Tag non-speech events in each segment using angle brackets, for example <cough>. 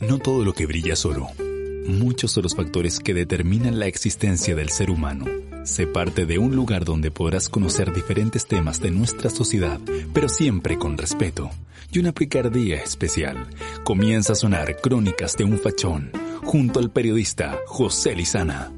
No todo lo que brilla es oro. Muchos son los factores que determinan la existencia del ser humano. Se parte de un lugar donde podrás conocer diferentes temas de nuestra sociedad, pero siempre con respeto y una picardía especial. Comienza a sonar Crónicas de un Fachón, junto al periodista José Lizana.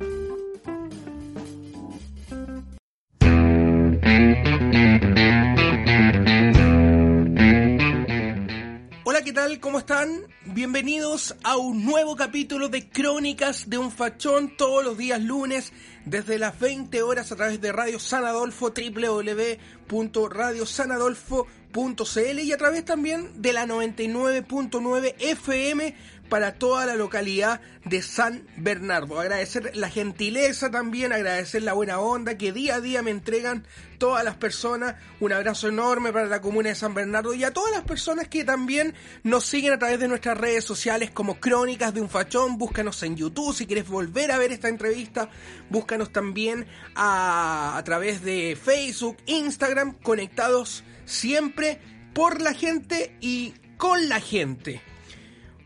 A un nuevo capítulo de Crónicas de un Fachón todos los días lunes desde las 20 horas a través de Radio San Adolfo www.radiosanadolfo.cl y a través también de la 99.9 FM para toda la localidad de San Bernardo. Agradecer la gentileza también, agradecer la buena onda que día a día me entregan todas las personas. Un abrazo enorme para la comuna de San Bernardo y a todas las personas que también nos siguen a través de nuestras redes sociales como Crónicas de un Fachón. Búscanos en YouTube si quieres volver a ver esta entrevista. Búscanos también a, a través de Facebook, Instagram, conectados siempre por la gente y con la gente.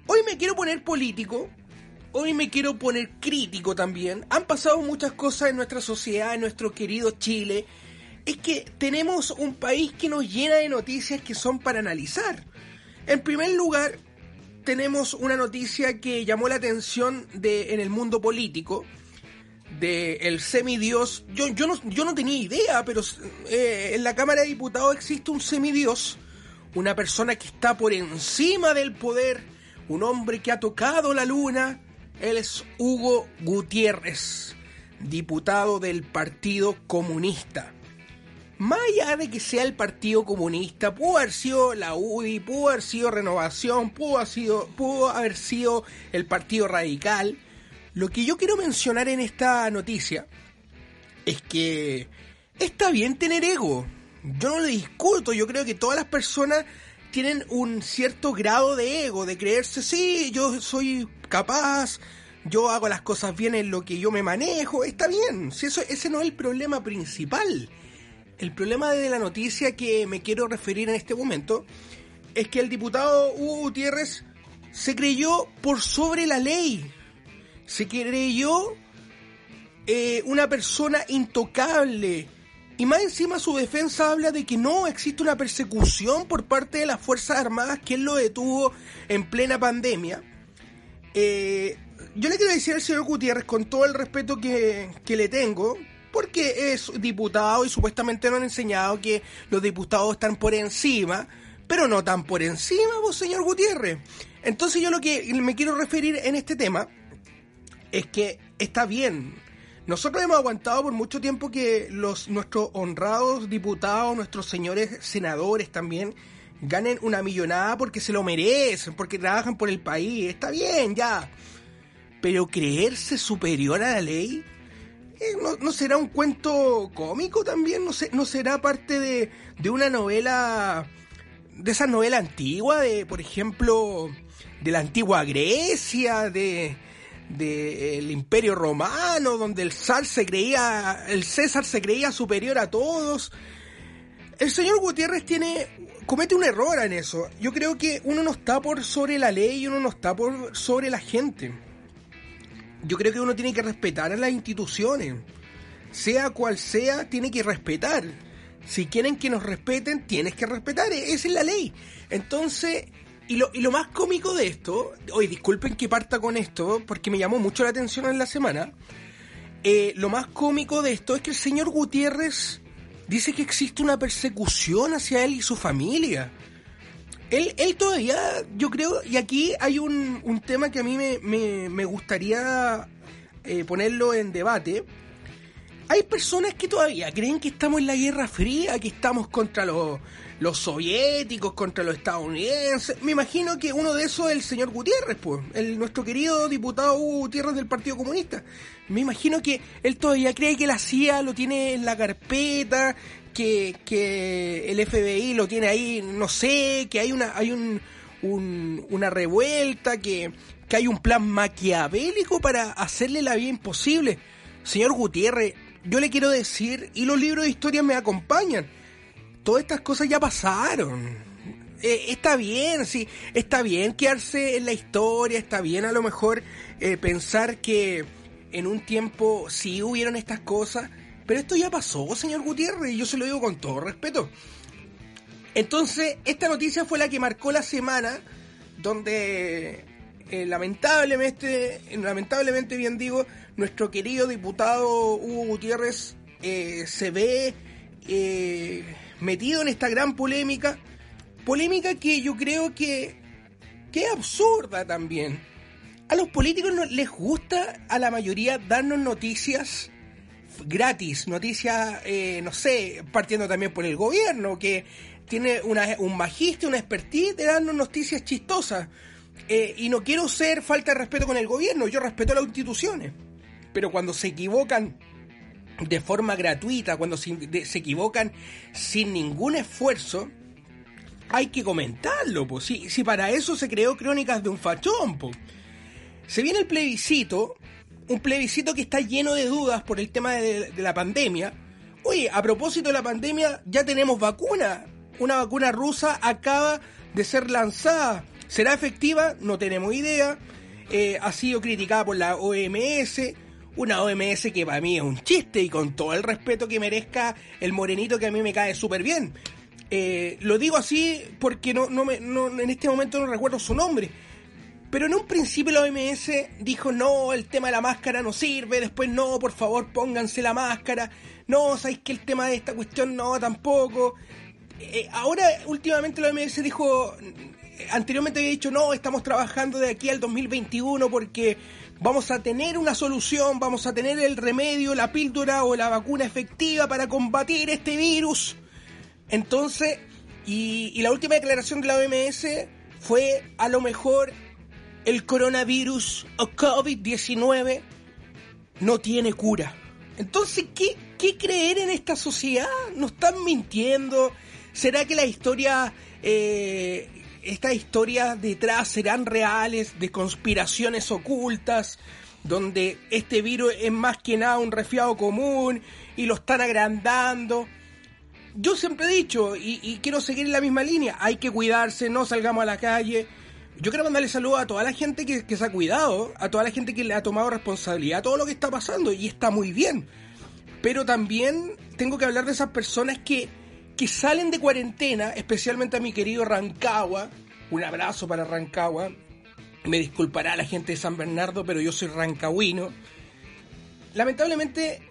Hoy me quiero poner político, hoy me quiero poner crítico también. Han pasado muchas cosas en nuestra sociedad, en nuestro querido Chile. Es que tenemos un país que nos llena de noticias que son para analizar. En primer lugar, tenemos una noticia que llamó la atención de, en el mundo político de el semidios. Yo, yo, no, yo no tenía idea, pero eh, en la Cámara de Diputados existe un semidios, una persona que está por encima del poder un hombre que ha tocado la luna. Él es Hugo Gutiérrez, diputado del Partido Comunista. Más allá de que sea el Partido Comunista, pudo haber sido la UDI, pudo haber sido Renovación, pudo haber sido, el Partido Radical. Lo que yo quiero mencionar en esta noticia es que está bien tener ego. Yo no lo discuto, yo creo que todas las personas tienen un cierto grado de ego, de creerse, sí, yo soy capaz, yo hago las cosas bien en lo que yo me manejo, está bien, si eso, ese no es el problema principal. El problema de la noticia que me quiero referir en este momento es que el diputado Hugo Gutiérrez se creyó por sobre la ley, se creyó eh, una persona intocable, y más encima su defensa habla de que no existe una persecución por parte de las Fuerzas Armadas que él lo detuvo en plena pandemia. Eh, yo le quiero decir al señor Gutiérrez, con todo el respeto que, le tengo, porque es diputado y supuestamente nos han enseñado que los diputados están por encima, pero no tan por encima, vos, señor Gutiérrez. Entonces yo lo que me quiero referir en este tema es que está bien nosotros hemos aguantado por mucho tiempo que los nuestros honrados diputados, nuestros señores senadores también, ganen una millonada porque se lo merecen, porque trabajan por el país. Está bien, ya. Pero creerse superior a la ley, eh, ¿no, será un cuento cómico también? ¿No, será parte de, de una novela, de esa novela antigua, de, por ejemplo, de la antigua Grecia, de del Imperio Romano, donde el zar se creía, el César se creía superior a todos. El señor Gutiérrez tiene comete un error en eso. Yo creo que uno no está por sobre la ley y uno no está por sobre la gente. Yo creo que uno tiene que respetar a las instituciones. Sea cual sea, tiene que respetar. Si quieren que nos respeten, tienes que respetar. Esa es la ley. Entonces, y lo, y lo más cómico de esto, hoy disculpen que parta con esto, porque me llamó mucho la atención en la semana. Eh, lo más cómico de esto es que el señor Gutiérrez dice que existe una persecución hacia él y su familia. Él, él todavía, yo creo, y aquí hay un, un tema que a mí me, me, me gustaría eh, ponerlo en debate. Hay personas que todavía creen que estamos en la Guerra Fría, que estamos contra los, los soviéticos contra los estadounidenses. Me imagino que uno de esos es el señor Gutiérrez, pues, el, nuestro querido diputado Hugo Gutiérrez del Partido Comunista. Me imagino que él todavía cree que la CIA lo tiene en la carpeta, que, que el FBI lo tiene ahí, no sé, que hay una, hay un, una revuelta, que, que hay un plan maquiavélico para hacerle la vida imposible. Señor Gutiérrez, yo le quiero decir, y los libros de historia me acompañan, todas estas cosas ya pasaron. eh, está bien, sí, está bien quedarse en la historia, está bien a lo mejor eh, pensar que en un tiempo sí hubieron estas cosas, pero esto ya pasó, señor Gutiérrez, y yo se lo digo con todo respeto. Entonces, esta noticia fue la que marcó la semana donde eh, lamentablemente, lamentablemente bien digo, nuestro querido diputado Hugo Gutiérrez eh, se ve eh, metido en esta gran polémica, polémica que yo creo que, que es absurda también. A los políticos no, les gusta a la mayoría darnos noticias gratis, noticias, no sé, partiendo también por el gobierno, que tiene una, un magíster, una expertise de darnos noticias chistosas. Eh, y no quiero ser falta de respeto con el gobierno, yo respeto las instituciones. Pero cuando se equivocan de forma gratuita, cuando se, equivocan sin ningún esfuerzo, hay que comentarlo. Pues. Si, si para eso se creó Crónicas de un Fachón. Pues. Se viene el plebiscito, un plebiscito que está lleno de dudas por el tema de, de la pandemia. Oye, a propósito de la pandemia, ya tenemos vacuna una vacuna rusa acaba de ser lanzada. ¿Será efectiva? No tenemos idea. Eh, ha sido criticada por la OMS, una OMS que para mí es un chiste y con todo el respeto que merezca el morenito que a mí me cae súper bien. Eh, lo digo así porque no, no, me, no, en este momento no recuerdo su nombre. Pero en un principio la OMS dijo, no, el tema de la máscara no sirve, después no, por favor pónganse la máscara, no, sabéis que el tema de esta cuestión no, tampoco. Eh, ahora últimamente la OMS dijo, anteriormente había dicho, no, estamos trabajando de aquí al 2021 porque vamos a tener una solución, vamos a tener el remedio, la píldora o la vacuna efectiva para combatir este virus. Entonces, y, la última declaración de la OMS fue, a lo mejor el coronavirus o COVID-19 no tiene cura. Entonces, ¿qué, ¿qué creer en esta sociedad? ¿Nos están mintiendo? ¿Será que la historia, eh, estas historias detrás serán reales de conspiraciones ocultas? donde este virus es más que nada un resfriado común y lo están agrandando. Yo siempre he dicho, y, quiero seguir en la misma línea, hay que cuidarse, no salgamos a la calle. Yo quiero mandarle saludos a toda la gente que, que, se ha cuidado, a toda la gente que le ha tomado responsabilidad a todo lo que está pasando, y está muy bien. Pero también tengo que hablar de esas personas que que salen de cuarentena, especialmente a mi querido Rancagua. Un abrazo para Rancagua. Me disculpará la gente de San Bernardo, pero yo soy rancagüino. Lamentablemente,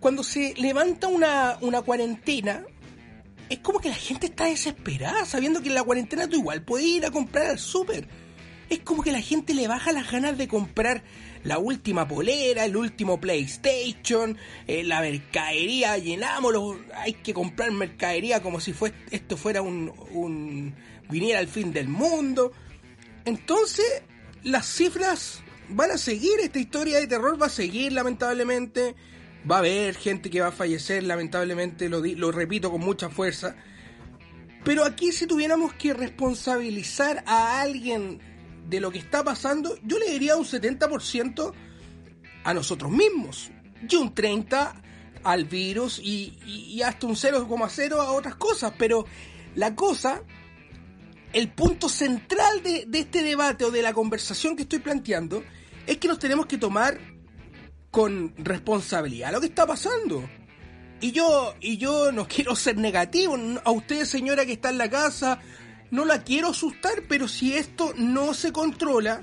cuando se levanta una, una cuarentena, es como que la gente está desesperada, sabiendo que en la cuarentena tú igual puedes ir a comprar al súper. Es como que la gente le baja las ganas de comprar la última polera, el último PlayStation, eh, la mercadería, llenámoslo, hay que comprar mercadería como si fue, esto fuera un, un viniera al fin del mundo. Entonces, las cifras van a seguir, esta historia de terror va a seguir lamentablemente, va a haber gente que va a fallecer lamentablemente, lo, lo repito con mucha fuerza. Pero aquí si tuviéramos que responsabilizar a alguien de lo que está pasando, yo le diría un 70% a nosotros mismos y un 30% al virus y, hasta un 0,0 a otras cosas. Pero la cosa, el punto central de, de este debate o de la conversación que estoy planteando es que nos tenemos que tomar con responsabilidad lo que está pasando. Y yo, y yo no <laughs> quiero ser negativo. A usted, señora que está en la casa, no la quiero asustar, pero si esto no se controla,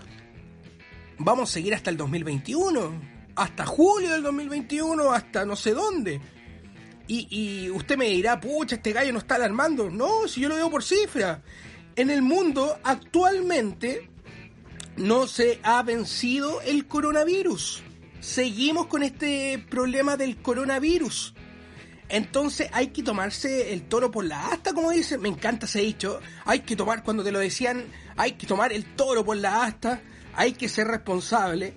vamos a seguir hasta el 2021. Hasta julio del 2021, hasta no sé dónde. Y, usted me dirá, pucha, este gallo no está alarmando. No, si yo lo veo por cifra. En el mundo actualmente no se ha vencido el coronavirus. Seguimos con este problema del coronavirus. Entonces hay que tomarse el toro por la asta, como dice, me encanta ese dicho, hay que tomar, cuando te lo decían, hay que tomar el toro por la asta, hay que ser responsable,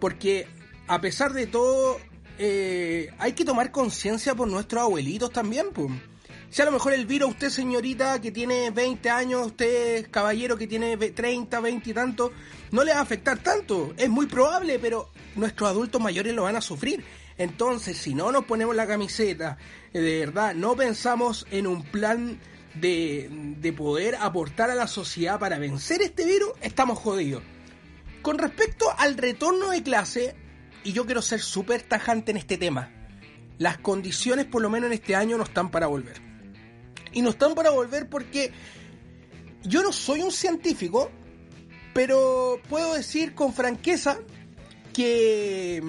porque a pesar de todo, eh, hay que tomar conciencia por nuestros abuelitos también, pues. Si a lo mejor el virus, usted señorita que tiene 20 años, usted caballero que tiene 30, 20 y tanto, no le va a afectar tanto. Es muy probable, pero nuestros adultos mayores lo van a sufrir. Entonces, si no nos ponemos la camiseta, eh, de verdad, no pensamos en un plan de, de poder aportar a la sociedad para vencer este virus, estamos jodidos. Con respecto al retorno de clase, y yo quiero ser súper tajante en este tema, las condiciones por lo menos en este año no están para volver. Y no están para volver porque yo no soy un científico, pero puedo decir con franqueza que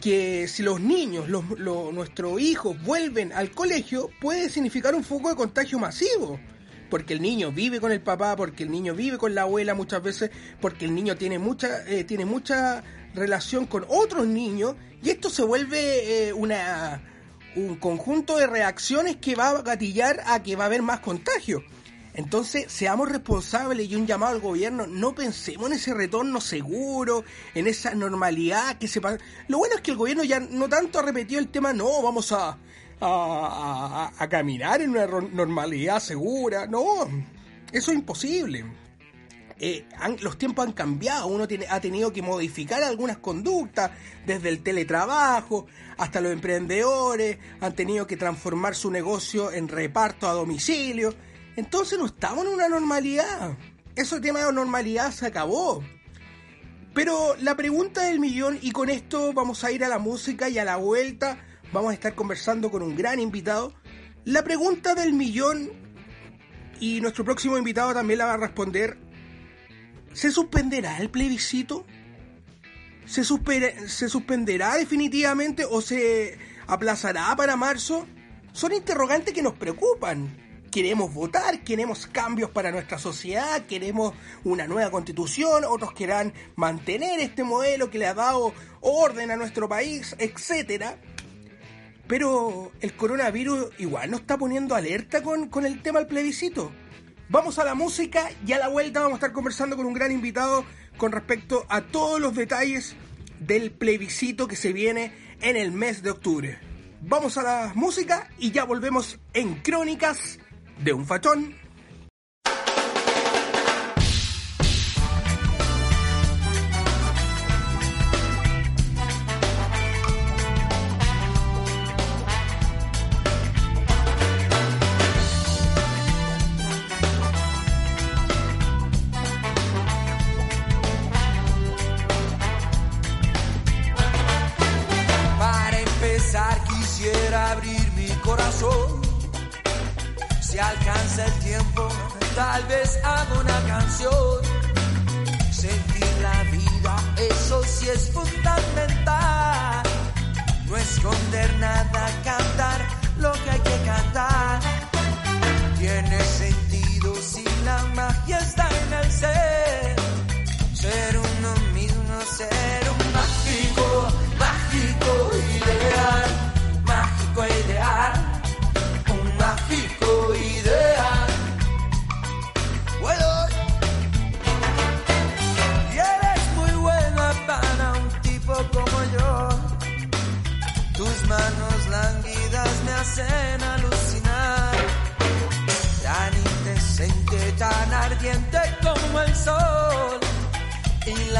que si los niños, los, nuestros hijos vuelven al colegio, puede significar un foco de contagio masivo. Porque el niño vive con el papá, porque el niño vive con la abuela muchas veces, porque el niño tiene mucha, eh, tiene mucha relación con otros niños, y esto se vuelve eh, una, un conjunto de reacciones que va a gatillar a que va a haber más contagio. Entonces, seamos responsables y un llamado al gobierno, no pensemos en ese retorno seguro, en esa normalidad que se pasa. Lo bueno es que el gobierno ya no tanto ha repetido el tema, no, vamos a, a, caminar en una normalidad segura, no, eso es imposible. Eh, los tiempos han cambiado, uno tiene, ha tenido que modificar algunas conductas, desde el teletrabajo hasta los emprendedores, han tenido que transformar su negocio en reparto a domicilio entonces no estamos en una normalidad. Ese tema de normalidad se acabó. Pero la pregunta del millón, y con esto vamos a ir a la música y a la vuelta vamos a estar conversando con un gran invitado. La pregunta del millón, y nuestro próximo invitado también la va a responder, ¿se suspenderá el plebiscito? ¿Se, ¿Se suspenderá definitivamente o se aplazará para marzo? Son interrogantes que nos preocupan queremos votar, queremos cambios para nuestra sociedad, queremos una nueva constitución, otros querrán mantener este modelo que le ha dado orden a nuestro país, etcétera. Pero el coronavirus igual nos está poniendo alerta con, con el tema del plebiscito. Vamos a la música y a la vuelta vamos a estar conversando con un gran invitado con respecto a todos los detalles del plebiscito que se viene en el mes de octubre. Vamos a la música y ya volvemos en Crónicas để pha phá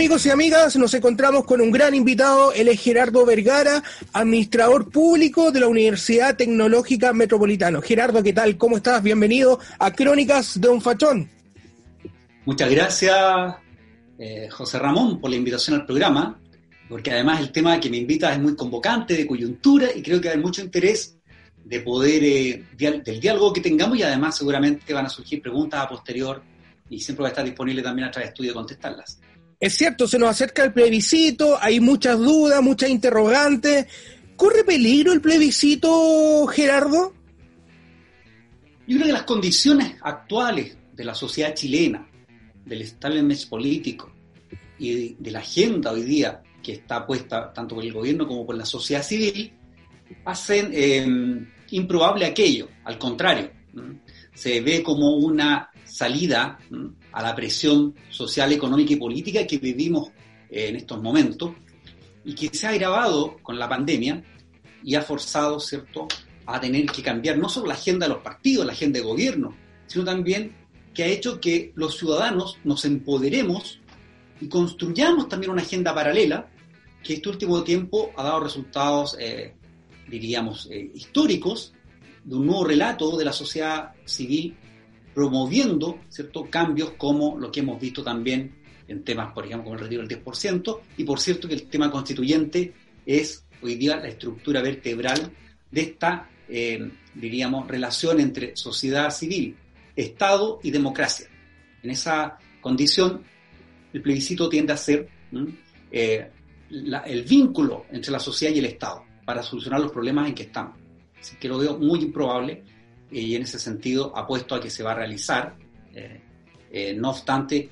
amigos y amigas, nos encontramos con un gran invitado, él es Gerardo Vergara, administrador público de la Universidad Tecnológica Metropolitano. Gerardo, ¿qué tal? ¿Cómo estás? Bienvenido a Crónicas de un Fachón. Muchas gracias, eh, José Ramón, por la invitación al programa, porque además el tema que me invita es muy convocante, de coyuntura, y creo que hay mucho interés de poder, eh, del diálogo que tengamos, y además seguramente van a surgir preguntas a posterior, y siempre va a estar disponible también a través de estudio contestarlas. Es cierto, se nos acerca el plebiscito, hay muchas dudas, muchas interrogantes. ¿Corre peligro el plebiscito, Gerardo? Yo creo que las condiciones actuales de la sociedad chilena, del establishment político y de la agenda hoy día que está puesta tanto por el gobierno como por la sociedad civil, hacen eh, improbable aquello. Al contrario, se ve como una salida a la presión social, económica y política que vivimos eh, en estos momentos y que se ha agravado con la pandemia y ha forzado, ¿cierto?, a tener que cambiar no solo la agenda de los partidos, la agenda de gobierno, sino también que ha hecho que los ciudadanos nos empoderemos y construyamos también una agenda paralela que este último tiempo ha dado resultados, eh, diríamos, eh, históricos, de un nuevo relato de la sociedad civil promoviendo ciertos cambios como lo que hemos visto también en temas, por ejemplo, como el retiro del 10%, y por cierto que el tema constituyente es hoy día la estructura vertebral de esta, eh, diríamos, relación entre sociedad civil, Estado y democracia. En esa condición, el plebiscito tiende a ser eh, el vínculo entre la sociedad y el Estado para solucionar los problemas en que estamos. Así que lo veo muy improbable y en ese sentido apuesto a que se va a realizar. Eh, eh, no obstante,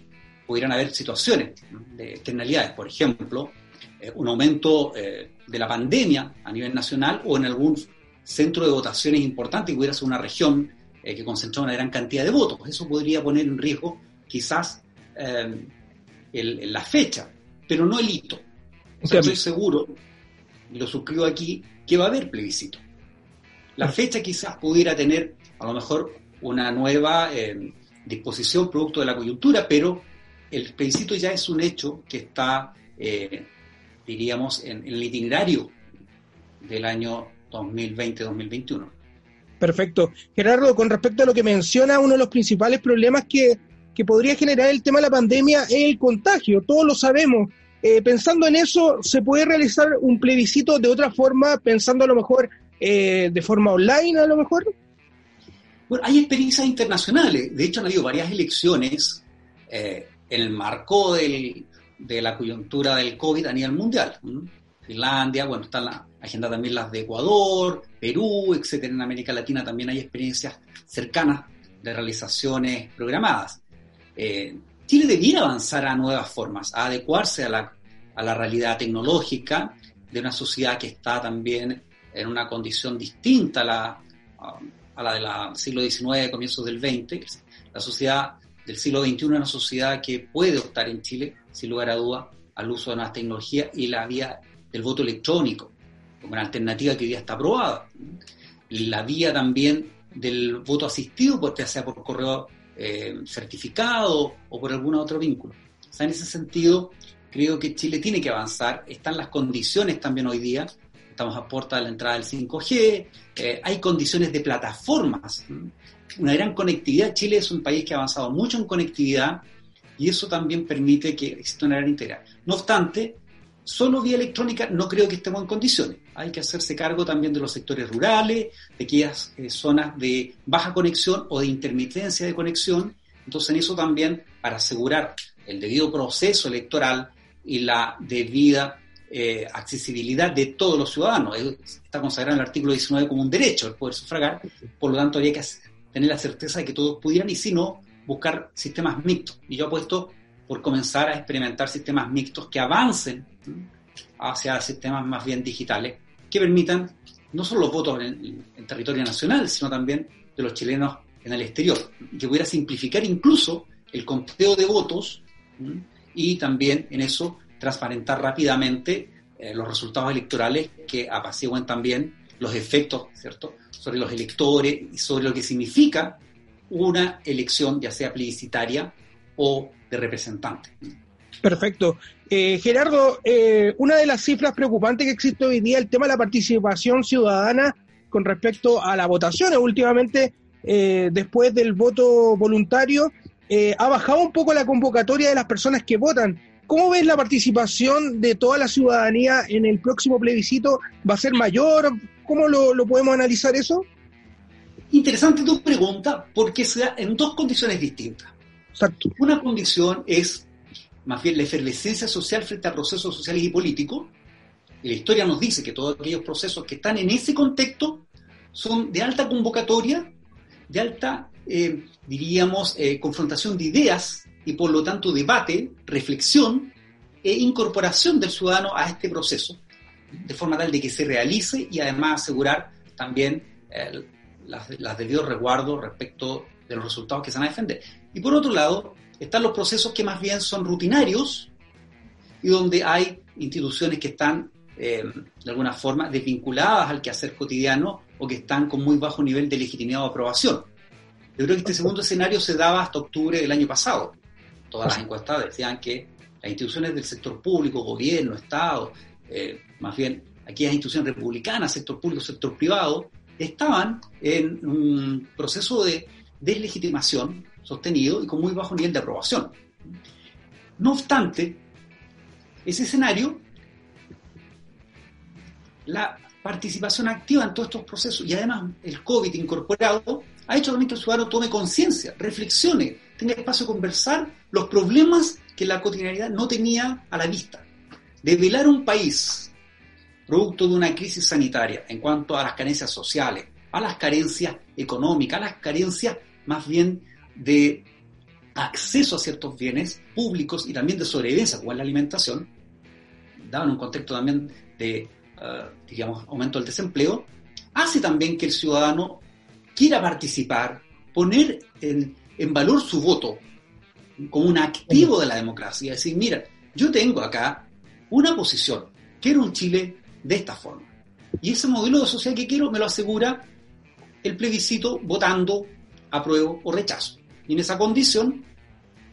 pudieran haber situaciones de externalidades, por ejemplo, eh, un aumento de la pandemia a nivel nacional o en algún centro de votaciones importante que pudiera ser una región que concentra una gran cantidad de votos. Eso podría poner en riesgo quizás la fecha, pero no el hito. estoy seguro, y lo suscribo aquí, que va a haber plebiscito. La fecha quizás pudiera tener a lo mejor una nueva eh, disposición producto de la coyuntura, pero el plebiscito ya es un hecho que está, eh, diríamos, en, el itinerario del año 2020-2021. Perfecto. Gerardo, con respecto a lo que menciona, uno de los principales problemas que, que podría generar el tema de la pandemia es el contagio, todos lo sabemos. Eh, pensando en eso, ¿se puede realizar un plebiscito de otra forma, pensando a lo mejor eh, de forma online a lo mejor? Bueno, hay experiencias internacionales. De hecho, han habido varias elecciones eh, en el marco de la coyuntura del COVID a nivel mundial. Finlandia, bueno, está la agenda también las de Ecuador, Perú, etcétera. En América Latina también hay experiencias cercanas de realizaciones programadas. Eh, Chile debiera avanzar a nuevas formas, a adecuarse a la, a la realidad tecnológica de una sociedad que está también en una condición distinta a la, a la del siglo XIX, comienzos del XX. La sociedad del siglo XXI es una sociedad que puede optar en Chile, sin lugar a duda, al uso de nuevas tecnologías y la vía del voto electrónico, como una alternativa que hoy día está aprobada. La vía también del voto asistido, pues, ya sea por correo eh, certificado o por algún otro vínculo. O sea, en ese sentido, creo que Chile tiene que avanzar, están las condiciones también hoy día estamos a puerta de la entrada del 5G, eh, hay condiciones de plataformas, una gran conectividad. Chile es un país que ha avanzado mucho en conectividad y eso también permite que exista una gran integral. No obstante, solo vía electrónica no creo que estemos en condiciones. Hay que hacerse cargo también de los sectores rurales, de aquellas eh, zonas de baja conexión o de intermitencia de conexión. Entonces, en eso también, para asegurar el debido proceso electoral y la debida eh, accesibilidad de todos los ciudadanos. Está consagrado en el artículo 19 como un derecho el poder sufragar, por lo tanto habría que tener la certeza de que todos pudieran y si no, buscar sistemas mixtos. Y yo apuesto por comenzar a experimentar sistemas mixtos que avancen hacia sistemas más bien digitales, que permitan no solo los votos en, en territorio nacional, sino también de los chilenos en el exterior, que pudiera simplificar incluso el conteo de votos y también en eso transparentar rápidamente eh, los resultados electorales que apaciguen también los efectos, ¿cierto?, sobre los electores y sobre lo que significa una elección, ya sea plebiscitaria o de representante. Perfecto. Eh, Gerardo, eh, una de las cifras preocupantes que existe hoy día, el tema de la participación ciudadana con respecto a la votación. Últimamente, eh, después del voto voluntario, ha bajado un poco la convocatoria de las personas que votan. ¿Cómo ves la participación de toda la ciudadanía en el próximo plebiscito? ¿Va a ser mayor? ¿Cómo lo, lo podemos analizar eso? Interesante tu pregunta, porque se da en dos condiciones distintas. Exacto. Una condición es más bien la efervescencia social frente a procesos sociales y políticos. La historia nos dice que todos aquellos procesos que están en ese contexto son de alta convocatoria, de alta, eh, diríamos, eh, confrontación de ideas y por lo tanto debate, reflexión e incorporación del ciudadano a este proceso, de forma tal de que se realice y además asegurar también eh, las, las debidos resguardos respecto de los resultados que se van a defender. Y por otro lado, están los procesos que más bien son rutinarios y donde hay instituciones que están eh, de alguna forma desvinculadas al quehacer cotidiano o que están con muy bajo nivel de legitimidad o aprobación. Yo creo que este segundo escenario se daba hasta octubre del año pasado. Todas las encuestas decían que las instituciones del sector público, gobierno, Estado, eh, más bien aquellas instituciones republicanas, sector público, sector privado, estaban en un proceso de deslegitimación sostenido y con muy bajo nivel de aprobación. No obstante, ese escenario, la participación activa en todos estos procesos y además el COVID incorporado ha hecho también que el ciudadano tome conciencia, reflexione, tenga espacio a conversar los problemas que la cotidianidad no tenía a la vista. De velar un país producto de una crisis sanitaria en cuanto a las carencias sociales, a las carencias económicas, a las carencias más bien de acceso a ciertos bienes públicos y también de sobrevivencia, como es la alimentación, dado en un contexto también de, eh, digamos, aumento del desempleo, hace también que el ciudadano quiera participar, poner en, valor su voto como un activo de la democracia, decir, mira, yo tengo acá una posición, quiero un Chile de esta forma. Y ese modelo de sociedad que quiero me lo asegura el plebiscito votando apruebo o rechazo. Y en esa condición,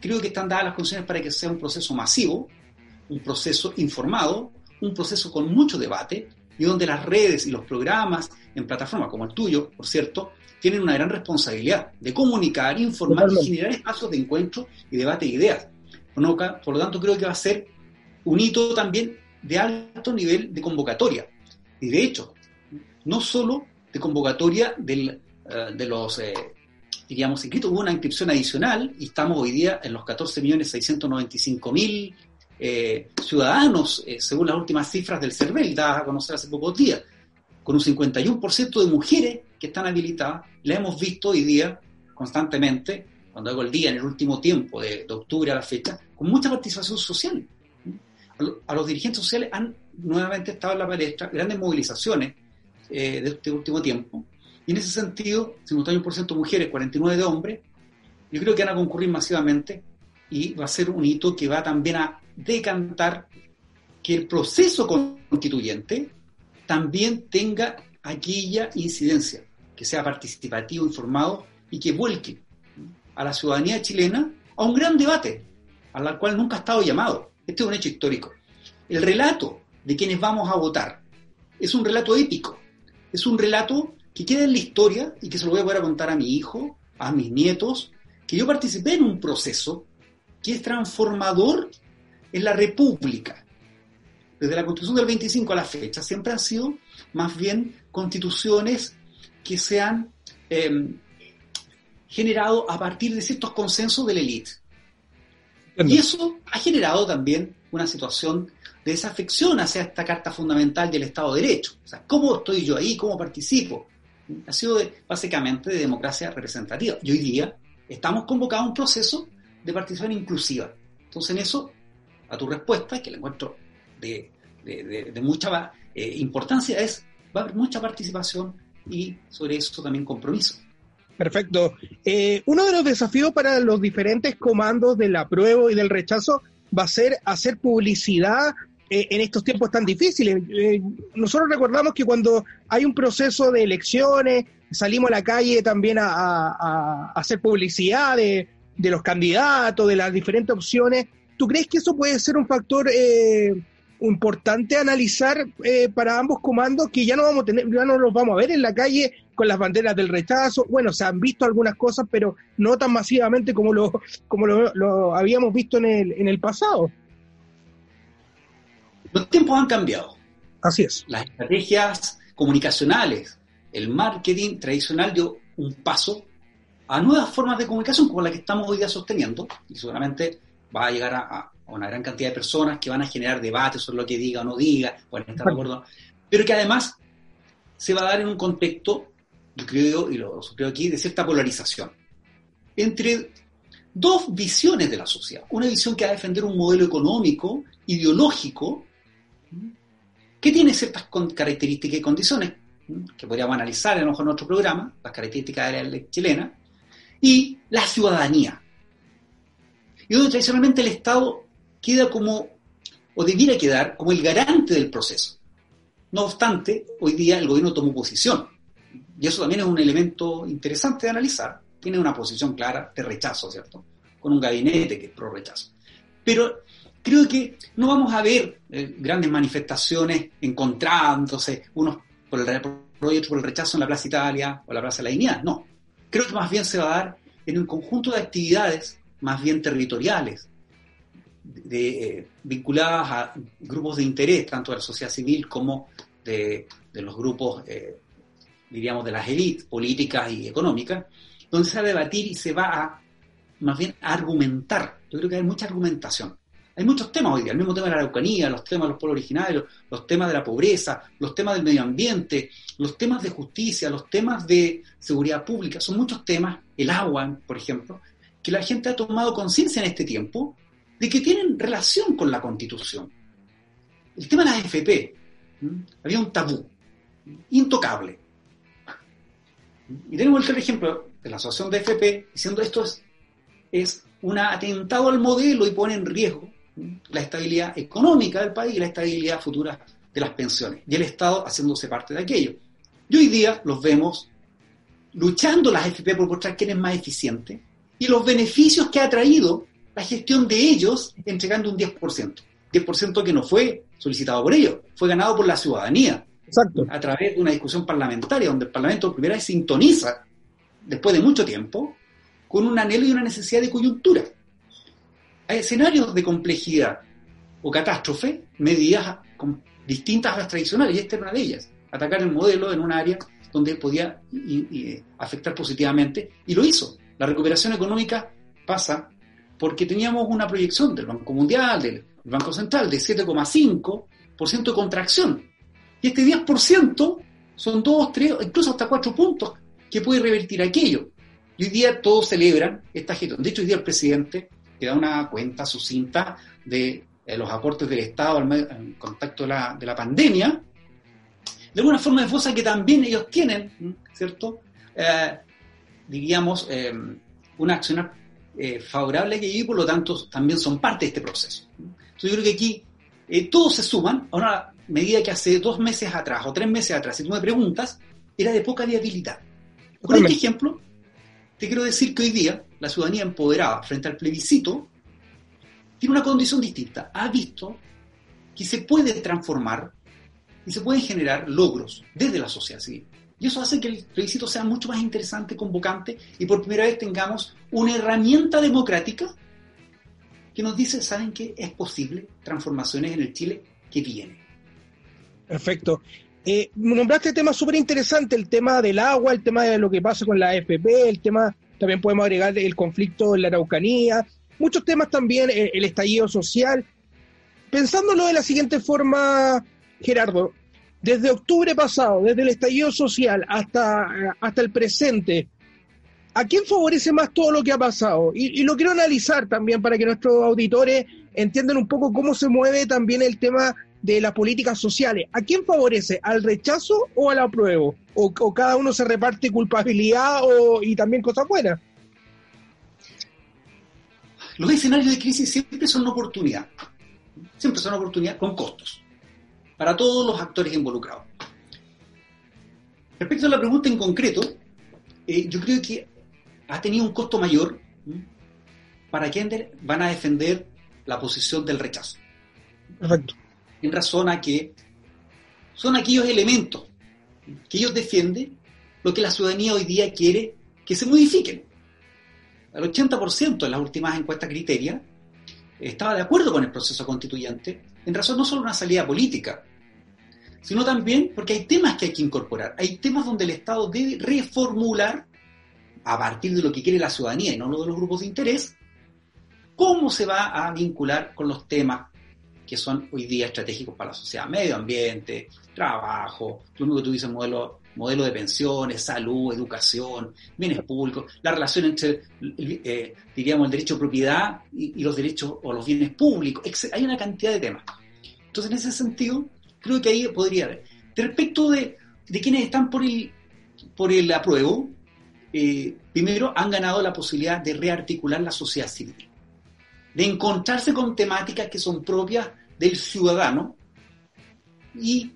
creo que están dadas las condiciones para que sea un proceso masivo, un proceso informado, un proceso con mucho debate y donde las redes y los programas en plataformas como el tuyo, por cierto, tienen una gran responsabilidad de comunicar, informar y generar espacios de encuentro y debate de ideas. Por lo tanto, creo que va a ser un hito también de alto nivel de convocatoria. Y de hecho, no solo de convocatoria del, eh, de los eh, diríamos, inscritos. Hubo una inscripción adicional y estamos hoy día en los 14.695.000 eh, ciudadanos, eh, según las últimas cifras del CERVEL, dadas a conocer hace pocos días, con un 51% de mujeres están habilitadas. La hemos visto hoy día constantemente, cuando hago el día, en el último tiempo, de, octubre a la fecha, con mucha participación social. A, los dirigentes sociales han nuevamente estado en la palestra grandes movilizaciones eh, de este último tiempo, y en ese sentido, 51% mujeres, 49% de hombres, yo creo que van a concurrir masivamente y va a ser un hito que va también a decantar que el proceso constituyente también tenga aquella incidencia, que sea participativo, informado y que vuelque a la ciudadanía chilena a un gran debate, al cual nunca ha estado llamado. Este es un hecho histórico. El relato de quienes vamos a votar es un relato épico, es un relato que quede en la historia y que se lo voy a poder contar a mi hijo, a mis nietos, que yo participé en un proceso que es transformador en la República. Desde la Constitución del 25 a la fecha siempre han sido más bien constituciones que se han em, generado a partir de ciertos consensos de la élite. Y eso ha generado también una situación de desafección hacia esta Carta Fundamental del Estado de Derecho. O sea, ¿cómo estoy yo ahí? ¿Cómo participo? ha sido básicamente de democracia representativa. Y hoy día estamos convocados a un proceso de participación inclusiva. Entonces, en eso, a tu respuesta, que la encuentro de, mucha eh, importancia, es va a haber mucha participación y sobre eso también compromiso. Perfecto. Eh, uno de los desafíos para los diferentes comandos del apruebo y del rechazo va a ser hacer publicidad eh, en estos tiempos tan difíciles. Eh, nosotros recordamos que cuando hay un proceso de elecciones, salimos a la calle también a, hacer publicidad de, los candidatos, de las diferentes opciones, ¿tú crees que eso puede ser un factor eh, importante analizar eh, para ambos comandos que ya no vamos a tener, ya no los vamos a ver en la calle con las banderas del rechazo? Bueno, se han visto algunas cosas, pero no tan masivamente como lo, como lo, habíamos visto en el, en el pasado. Los tiempos han cambiado. Así es. Las estrategias comunicacionales, el marketing tradicional dio un paso a nuevas formas de comunicación como la que estamos hoy día sosteniendo y seguramente va a llegar a, una gran cantidad de personas que van a generar debates sobre lo que diga o no diga, pueden estar de acuerdo, pero que además se va a dar en un contexto, yo creo, y lo creo aquí, de cierta polarización entre dos visiones de la sociedad. Una visión que va a defender un modelo económico, ideológico, que tiene ciertas características y condiciones que podríamos analizar a lo mejor en otro programa, las características de la ley chilena, y la ciudadanía. Y donde tradicionalmente el Estado queda como, o debiera quedar, como el garante del proceso. No obstante, hoy día el gobierno tomó posición. Y eso también es un elemento interesante de analizar. Tiene una posición clara de rechazo, ¿cierto? Con un gabinete que es pro rechazo. Pero creo que no vamos a ver eh, grandes manifestaciones encontrándose, unos por el, por el rechazo en la Plaza Italia o la Plaza de la Dignidad. No. Creo que más bien se va a dar en un conjunto de actividades más bien territoriales, eh, vinculadas a grupos de interés, tanto de la sociedad civil como de, los grupos, eh, diríamos, de las élites políticas y económicas, donde se va a debatir y se va a, más bien, a argumentar. Yo creo que hay mucha argumentación. Hay muchos temas hoy día, el mismo tema de la Araucanía, los temas de los pueblos originarios, los temas de la pobreza, los temas del medio ambiente, los temas de justicia, los temas de seguridad pública, son muchos temas, el agua, por ejemplo, que la gente ha tomado conciencia en este tiempo de que tienen relación con la Constitución. El tema de las FP, había un tabú intocable. Y tenemos el ejemplo de la asociación de FP diciendo esto es, es un atentado al modelo y pone en riesgo la estabilidad económica del país y la estabilidad futura de las pensiones. Y el Estado haciéndose parte de aquello. Y hoy día los vemos luchando las FP por mostrar quién es más eficiente y los beneficios que ha traído la gestión de ellos entregando un 10%. 10% que no fue solicitado por ellos, fue ganado por la ciudadanía. Exacto. A través de una discusión parlamentaria donde el Parlamento por primera vez sintoniza, después de mucho tiempo, con un anhelo y una necesidad de coyuntura hay escenarios de complejidad o catástrofe medidas distintas a las tradicionales, y esta es una de ellas, atacar el modelo en un área donde podía afectar positivamente, y lo hizo. La recuperación económica pasa porque teníamos una proyección del Banco Mundial, del Banco Central, de 7,5% de contracción. Y este 10% son 2, 3, incluso hasta 4 puntos que puede revertir aquello. Y hoy día todos celebran esta gestión. De hecho, hoy día el presidente que da una cuenta sucinta de eh, los aportes del Estado en contacto de la, de la pandemia, de alguna forma de que también ellos tienen, ¿cierto? Eh, diríamos, eh, una acción favorable que y por lo tanto también son parte de este proceso. Entonces yo creo que aquí todos se suman a una medida que hace dos meses atrás o tres meses atrás, si tú me preguntas, era de poca viabilidad. Por este ejemplo, te quiero decir que hoy día la ciudadanía empoderada frente al plebiscito tiene una condición distinta. Ha visto que se puede transformar y se pueden generar logros desde la sociedad civil. Y eso hace que el plebiscito sea mucho más interesante, convocante, y por primera vez tengamos una herramienta democrática que nos dice, ¿saben qué? Es posible transformaciones en el Chile que viene. Perfecto. Eh, nombraste temas súper interesantes, el tema del agua, el tema de lo que pasa con la AFP, el tema, también podemos agregar el conflicto en la Araucanía, muchos temas también, eh, el, estallido social. Pensándolo de la siguiente forma, Gerardo, desde octubre pasado, desde el estallido social hasta, hasta el presente, ¿a quién favorece más todo lo que ha pasado? Y, y, lo quiero analizar también para que nuestros auditores entiendan un poco cómo se mueve también el tema de las políticas sociales, ¿a quién favorece? ¿Al rechazo o al apruebo? ¿O, cada uno se reparte culpabilidad y también cosas buenas? Los escenarios de crisis siempre son una oportunidad. Siempre son una oportunidad con costos. Para todos los actores involucrados. Respecto a la pregunta en concreto, eh, yo creo que ha tenido un costo mayor para quienes van a defender la posición del rechazo. Perfecto. En razón a que son aquellos elementos que ellos defienden lo que la ciudadanía hoy día quiere que se modifiquen. El 80% en las últimas encuestas criterias estaba de acuerdo con el proceso constituyente, en razón no solo una salida política, sino también porque hay temas que hay que incorporar, hay temas donde el Estado debe reformular a partir de lo que quiere la ciudadanía y no de los grupos de interés, cómo se va a vincular con los temas que son hoy día estratégicos para la sociedad, medio ambiente, trabajo, lo único que tú dices, modelo, modelo de pensiones, salud, educación, bienes públicos, la relación entre, eh, diríamos, el derecho de propiedad y, los derechos o los bienes públicos, hay una cantidad de temas. Entonces, en ese sentido, creo que ahí podría haber. Respecto de, de quienes están por el, por el apruebo, eh, primero han ganado la posibilidad de rearticular la sociedad civil, de encontrarse con temáticas que son propias del ciudadano y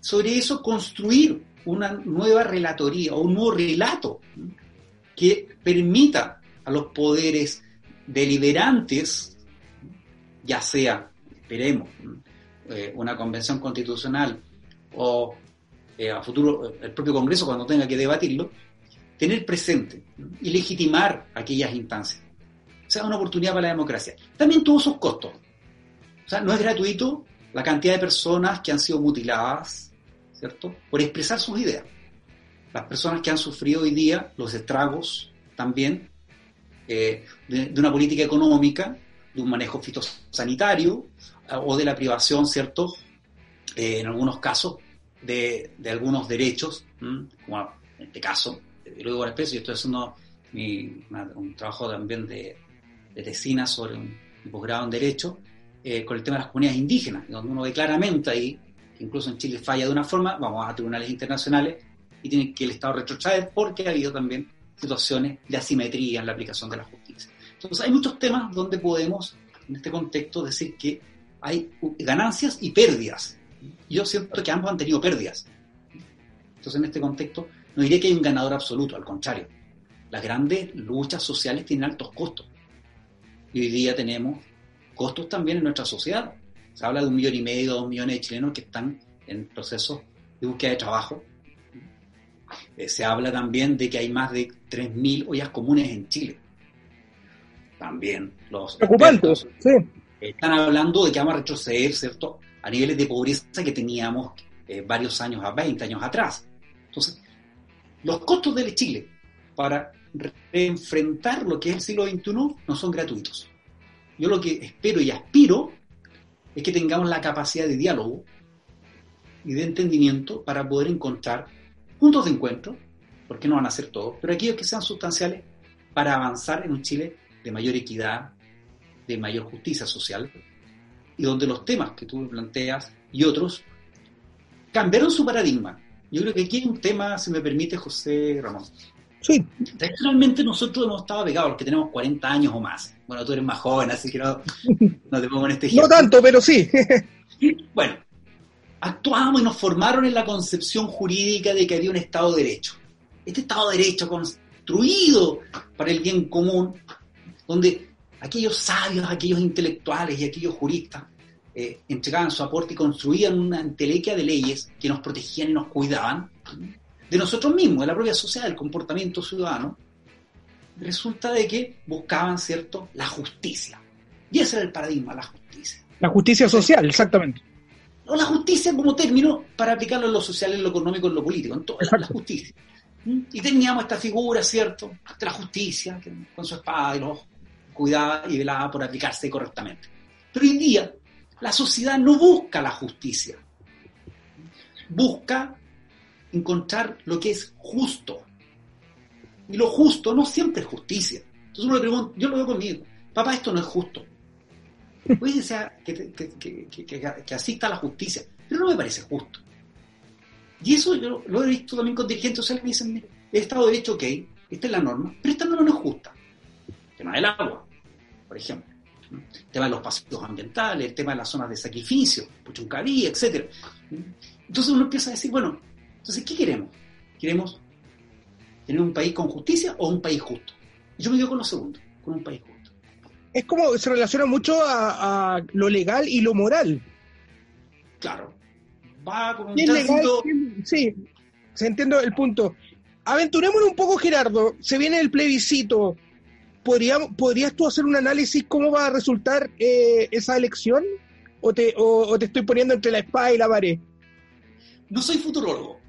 sobre eso construir una nueva relatoría o un nuevo relato que permita a los poderes deliberantes, ya sea, esperemos, eh, una convención constitucional o eh, a futuro el propio Congreso cuando tenga que debatirlo, tener presente y legitimar aquellas instancias. O sea, una oportunidad para la democracia. También tuvo sus costos. O sea, no es gratuito la cantidad de personas que han sido mutiladas, ¿cierto? Por expresar sus ideas. Las personas que han sufrido hoy día los estragos también eh, de, una política económica, de un manejo fitosanitario eh, o de la privación, ¿cierto? Eh, en algunos casos de, algunos derechos, como en este caso y lo digo por yo estoy haciendo un trabajo también de, de tesina sobre un, posgrado en Derecho eh, con el tema de las comunidades indígenas, donde uno ve claramente ahí, incluso en Chile falla de una forma, vamos a tribunales internacionales y tiene que el Estado retrotraer porque ha habido también situaciones de asimetría en la aplicación de la justicia. Entonces hay muchos temas donde podemos, en este contexto, decir que hay ganancias y pérdidas. Yo siento que ambos han tenido pérdidas. Entonces en este contexto no diría que hay un ganador absoluto, al contrario. Las grandes luchas sociales tienen altos costos. Y hoy día tenemos costos también en nuestra sociedad. Se habla de un millón y medio, dos millones de chilenos que están en proceso de búsqueda de trabajo. Eh, se habla también de que hay más de 3.000 ollas comunes en Chile. También los... Preocupantes, sí. Están hablando de que vamos a retroceder, ¿cierto?, a niveles de pobreza que teníamos eh, varios años, a 20 años atrás. Entonces, los costos del Chile para reenfrentar lo que es el siglo XXI no son gratuitos. Yo lo que espero y aspiro es que tengamos la capacidad de diálogo y de entendimiento para poder encontrar puntos de encuentro, porque no van a ser todos, pero aquellos que sean sustanciales para avanzar en un Chile de mayor equidad, de mayor justicia social, y donde los temas que tú planteas y otros cambiaron su paradigma yo creo que aquí hay un tema, si me permite, José Ramón. Sí. Tradicionalmente nosotros hemos estado pegados, los que tenemos 40 años o más. Bueno, tú eres más joven, así que no, te pongo en este <laughs> ejemplo. No tanto, pero sí. <laughs> bueno, actuamos y nos formaron en la concepción jurídica de que había un Estado de Derecho. Este Estado de Derecho construido para el bien común, donde aquellos sabios, aquellos intelectuales y aquellos juristas eh, entregaban su aporte y construían una entelequia de leyes que nos protegían y nos cuidaban de nosotros mismos, de la propia sociedad, del comportamiento ciudadano, resulta de que buscaban, ¿cierto?, la justicia. Y ese era el paradigma, la justicia. La justicia social, exactamente. O la justicia como término para aplicarlo en lo social, en lo económico, en lo político, en todo, la justicia. ¿Mm? Y teníamos esta figura, ¿cierto?, de la justicia, que con su espada y los cuidaba y velaba por aplicarse correctamente. Pero hoy día la sociedad no busca la justicia, busca encontrar lo que es justo. Y lo justo no siempre es justicia. Entonces uno le pregunta, yo lo veo conmigo, papá, esto no es justo. Puede ser que, que, asista a la justicia, pero no me parece justo. Y eso yo lo he visto también con dirigentes sociales que dicen, el Estado de Derecho, ok, esta es la norma, pero esta norma no es justa. El tema del agua, por ejemplo el tema de los paseos ambientales, el tema de las zonas de sacrificio, Puchuncaví, etc. Entonces uno empieza a decir, bueno, entonces, ¿qué queremos? ¿Queremos tener un país con justicia o un país justo? yo me quedo con lo segundo, con un país justo. es como se relaciona mucho a, lo legal y lo moral. Claro. Va con un legal, Sí, se entiende el punto. Aventurémonos un poco, Gerardo. Se viene el plebiscito. ¿Podrías tú hacer un análisis cómo va a resultar eh, esa elección? ¿O te, o, te estoy poniendo entre la espada y la pared? No soy futurólogo.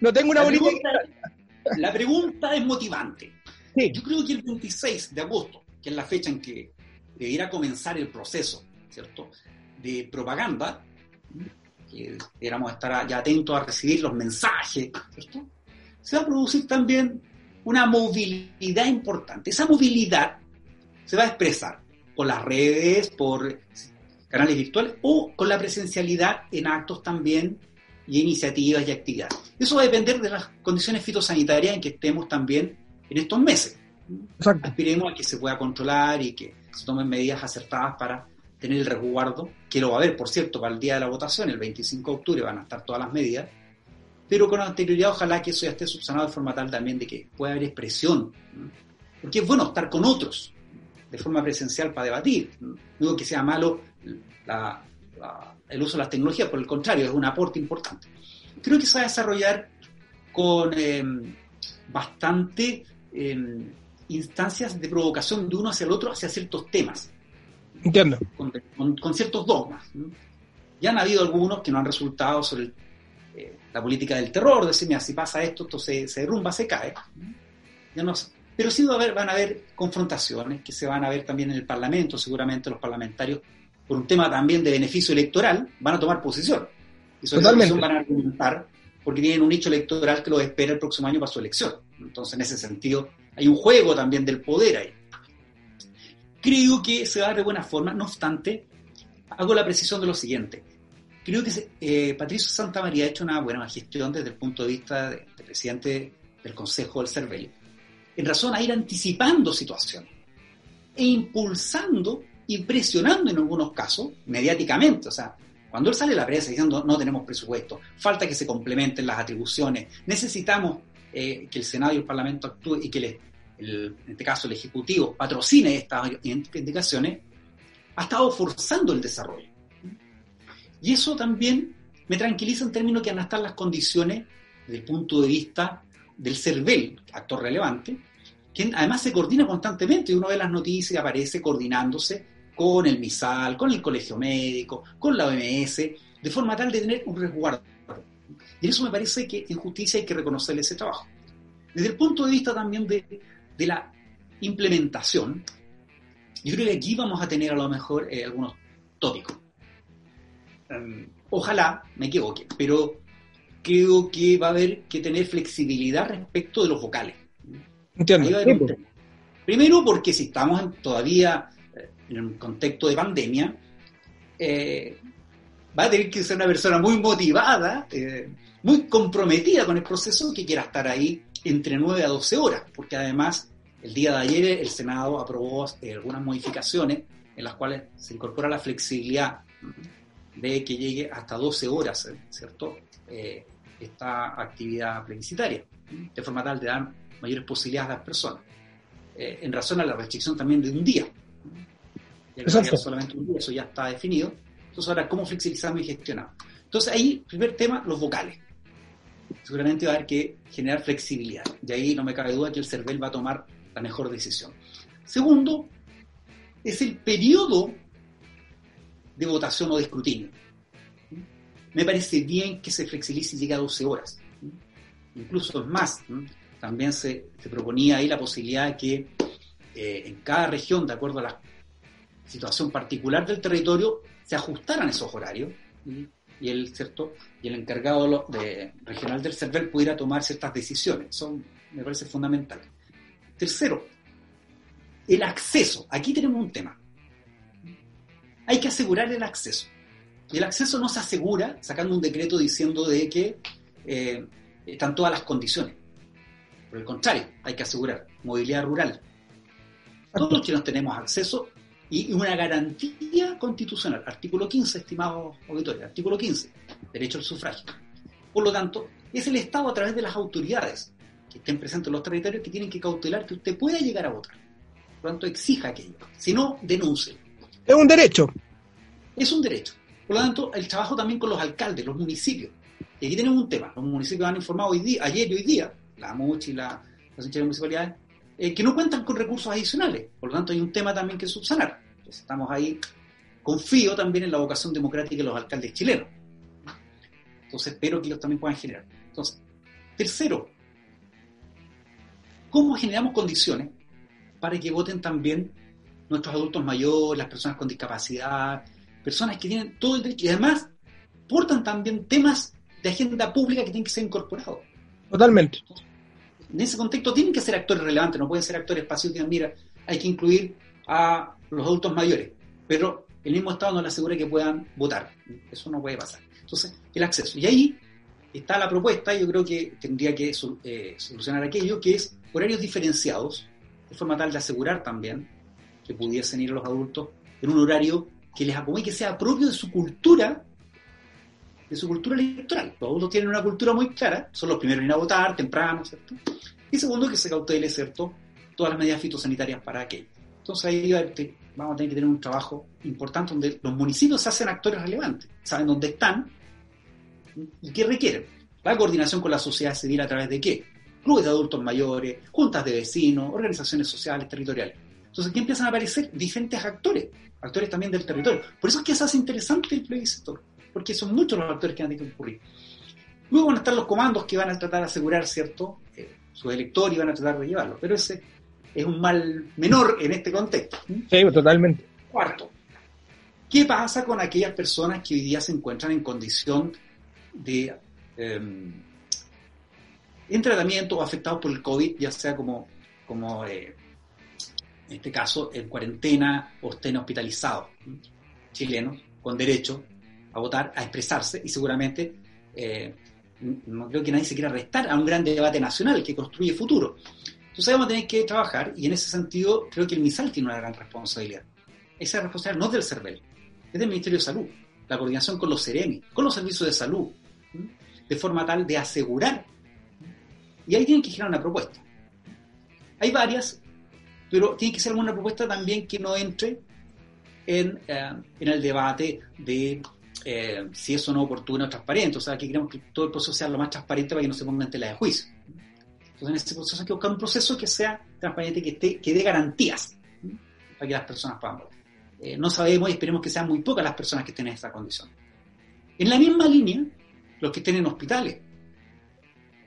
No tengo una bonita. la pregunta es motivante. Yo creo que el 26 de agosto, que es la fecha en que debiera comenzar el proceso, ¿cierto? De propaganda, que debiéramos estar ya atentos a recibir los mensajes, ¿cierto? Se va a producir también una movilidad importante. Esa movilidad se va a expresar por las redes, por canales virtuales o con la presencialidad en actos también y iniciativas y actividades. Eso va a depender de las condiciones fitosanitarias en que estemos también en estos meses. Aspiremos a que se pueda controlar y que se tomen medidas acertadas para tener el resguardo, que lo va a haber, por cierto, para el día de la votación, el 25 de octubre van a estar todas las medidas, pero con anterioridad ojalá que eso ya esté subsanado de forma tal también de que pueda haber expresión, porque es bueno estar con otros de forma presencial para debatir, no digo que sea malo el uso de las tecnologías, por el contrario, es un aporte importante. Creo que se va a desarrollar con em, bastante em, instancias de provocación de uno hacia el otro hacia ciertos temas. Entiendo. Con, ciertos dogmas. Ya han habido algunos que no han resultado sobre eh, la política del terror, decir, mira, si pasa esto, esto se, derrumba, se cae. Ya no, pero sí va a haber, van a haber confrontaciones que se van a ver también en el Parlamento, seguramente los parlamentarios, por un tema también de beneficio electoral, van a tomar posición. Y sobre esa van a argumentar porque tienen un nicho electoral que los espera el próximo año para su elección. Entonces, en ese sentido, hay un juego también del poder ahí. Creo que se va a dar de buena forma, no obstante, hago la precisión de lo siguiente. Creo que eh, Patricio Santamaría ha hecho una buena gestión desde el punto de vista de, presidente del Consejo del CERVEL, en razón a ir anticipando situaciones e impulsando y presionando en algunos casos mediáticamente. O sea, cuando él sale a la prensa diciendo no tenemos presupuesto, falta que se complementen las atribuciones, necesitamos eh, que el Senado y el Parlamento actúen y que en este caso el Ejecutivo patrocine estas indicaciones, ha estado forzando el desarrollo. Y eso también me tranquiliza en términos que van a estar las condiciones desde el punto de vista del CERVEL, actor relevante, que además se coordina constantemente. Uno ve las noticias y aparece coordinándose con el MISAL, con el Colegio Médico, con la OMS, de forma tal de tener un resguardo y eso me parece que en justicia hay que reconocerle ese trabajo. Desde el punto de vista también de, la implementación, yo creo que aquí vamos a tener a lo mejor eh, algunos tópicos. Em, ojalá me equivoque, pero creo que va a haber que tener flexibilidad respecto de los vocales. Entiendo. Primero porque si estamos todavía en un contexto de pandemia, eh, va a tener que ser una persona muy motivada, muy comprometida con el proceso que quiera estar ahí entre 9 a 12 horas, porque además el día de ayer el Senado aprobó eh, algunas modificaciones en las cuales se incorpora la flexibilidad de que llegue hasta 12 horas, ¿eh? ¿cierto? Eh, esta actividad plebiscitaria, de forma tal de dar mayores posibilidades a las personas, en razón a la restricción también de un día. Solamente un día, eso ya está definido. Entonces ahora, ¿cómo flexibilizamos y gestionamos? Entonces ahí, primer tema, los vocales seguramente va a haber que generar flexibilidad. Y ahí no me cabe duda que el CERVEL va a tomar la mejor decisión. Segundo, es el periodo de votación o de escrutinio. Me parece bien que se flexibilice y llegue a 12 horas. Incluso es más, también se, proponía ahí la posibilidad de que eh, en cada región, de acuerdo a la situación particular del territorio, se ajustaran esos horarios y el, ¿cierto? y el encargado de, regional del CERVEL pudiera tomar ciertas decisiones. Eso me parece fundamental. Tercero, el acceso. Aquí tenemos un tema. Hay que asegurar el acceso. Y el acceso no se asegura sacando un decreto diciendo de que eh, están todas las condiciones. Por el contrario, hay que asegurar movilidad rural. Todos los chilenos tenemos acceso y una garantía constitucional. Artículo 15, estimado auditorio, artículo 15, derecho al sufragio. Por lo tanto, es el Estado a través de las autoridades que estén presentes en los territorios que tienen que cautelar que usted pueda llegar a votar. Por lo tanto, exija aquello. Si no, denuncie. Es un derecho. Es un derecho. Por lo tanto, el trabajo también con los alcaldes, los municipios. Y aquí tenemos un tema. Los municipios han informado hoy día, ayer y hoy día, la MUCHI, la, las de municipalidades, eh, que no cuentan con recursos adicionales. Por lo tanto, hay un tema también que subsanar. estamos ahí. Confío también en la vocación democrática de los alcaldes chilenos. Entonces, espero que ellos también puedan generar. Entonces, tercero, ¿cómo generamos condiciones para que voten también nuestros adultos mayores, las personas con discapacidad, personas que tienen todo el derecho y además portan también temas de agenda pública que tienen que ser incorporados. Totalmente. En ese contexto tienen que ser actores relevantes, no pueden ser actores pasivos que digan, mira, hay que incluir a los adultos mayores, pero el mismo Estado no le asegura que puedan votar. Eso no puede pasar. Entonces, el acceso. Y ahí está la propuesta, yo creo que tendría que eh, solucionar aquello, que es horarios diferenciados, de forma tal de asegurar también que pudiesen ir los adultos en un horario que les acomode, que sea propio de su cultura, de su cultura electoral. Los adultos tienen una cultura muy clara, son los primeros en ir a votar, temprano, ¿cierto? Y segundo, que se cautele, ¿cierto?, todas las medidas fitosanitarias para aquello. Entonces ahí vamos a tener que tener un trabajo importante donde los municipios se hacen actores relevantes, saben dónde están y qué requieren. La coordinación con la sociedad civil a través de qué? Clubes de adultos mayores, juntas de vecinos, organizaciones sociales, territoriales. Entonces aquí empiezan a aparecer diferentes actores, actores también del territorio. Por eso es que se hace interesante el plebiscito, porque son muchos los actores que han que concurrir. Luego van a estar los comandos que van a tratar de asegurar, ¿cierto?, eh, su elector y van a tratar de llevarlo. Pero ese es un mal menor en este contexto. Sí, totalmente. Cuarto, ¿qué pasa con aquellas personas que hoy día se encuentran en condición de em, en tratamiento o afectados por el COVID, ya sea como, como eh, en este caso, en cuarentena o estén hospitalizados, chilenos, con derecho a votar, a expresarse y seguramente eh, no creo que nadie se quiera restar a un gran debate nacional que construye futuro. Entonces vamos a tener que trabajar y en ese sentido creo que el MISAL tiene una gran responsabilidad. Esa responsabilidad no es del CERVEL, es del Ministerio de Salud, la coordinación con los CEREMI, con los servicios de salud, de forma tal de asegurar. Y ahí tienen que girar una propuesta. Hay varias, pero tiene que ser una propuesta también que no entre en, eh, en el debate de eh, si eso no es oportuno o transparente. O sea, que queremos que todo el proceso sea lo más transparente para que no se ponga en tela de juicio. Entonces, en ese proceso hay que buscar un proceso que sea transparente, que, esté, que dé garantías para que las personas puedan. Eh, no sabemos y esperemos que sean muy pocas las personas que estén en esta condición. En la misma línea, los que estén en hospitales,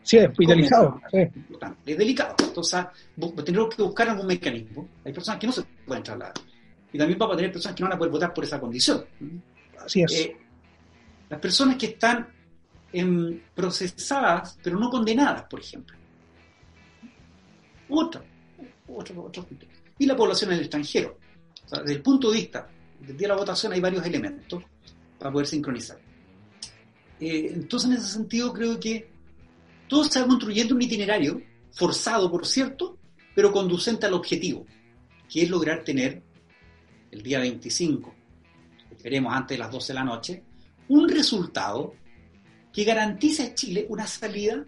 Sí, hospitalizado. Sí. Es delicado. Entonces, tenemos que buscar algún mecanismo. Hay personas que no se pueden trasladar. Y también vamos a tener personas que no van a poder votar por esa condición. Así es. Eh, las personas que están procesadas, pero no condenadas, por ejemplo. Otra, otro, otro. Y la población en el extranjero. desde el punto de vista de la votación hay varios elementos para poder sincronizar. Eh, entonces, en ese sentido, creo que todo se va construyendo un itinerario, forzado por cierto, pero conducente al objetivo, que es lograr tener el día 25, esperemos antes de las 12 de la noche, un resultado que garantice a Chile una salida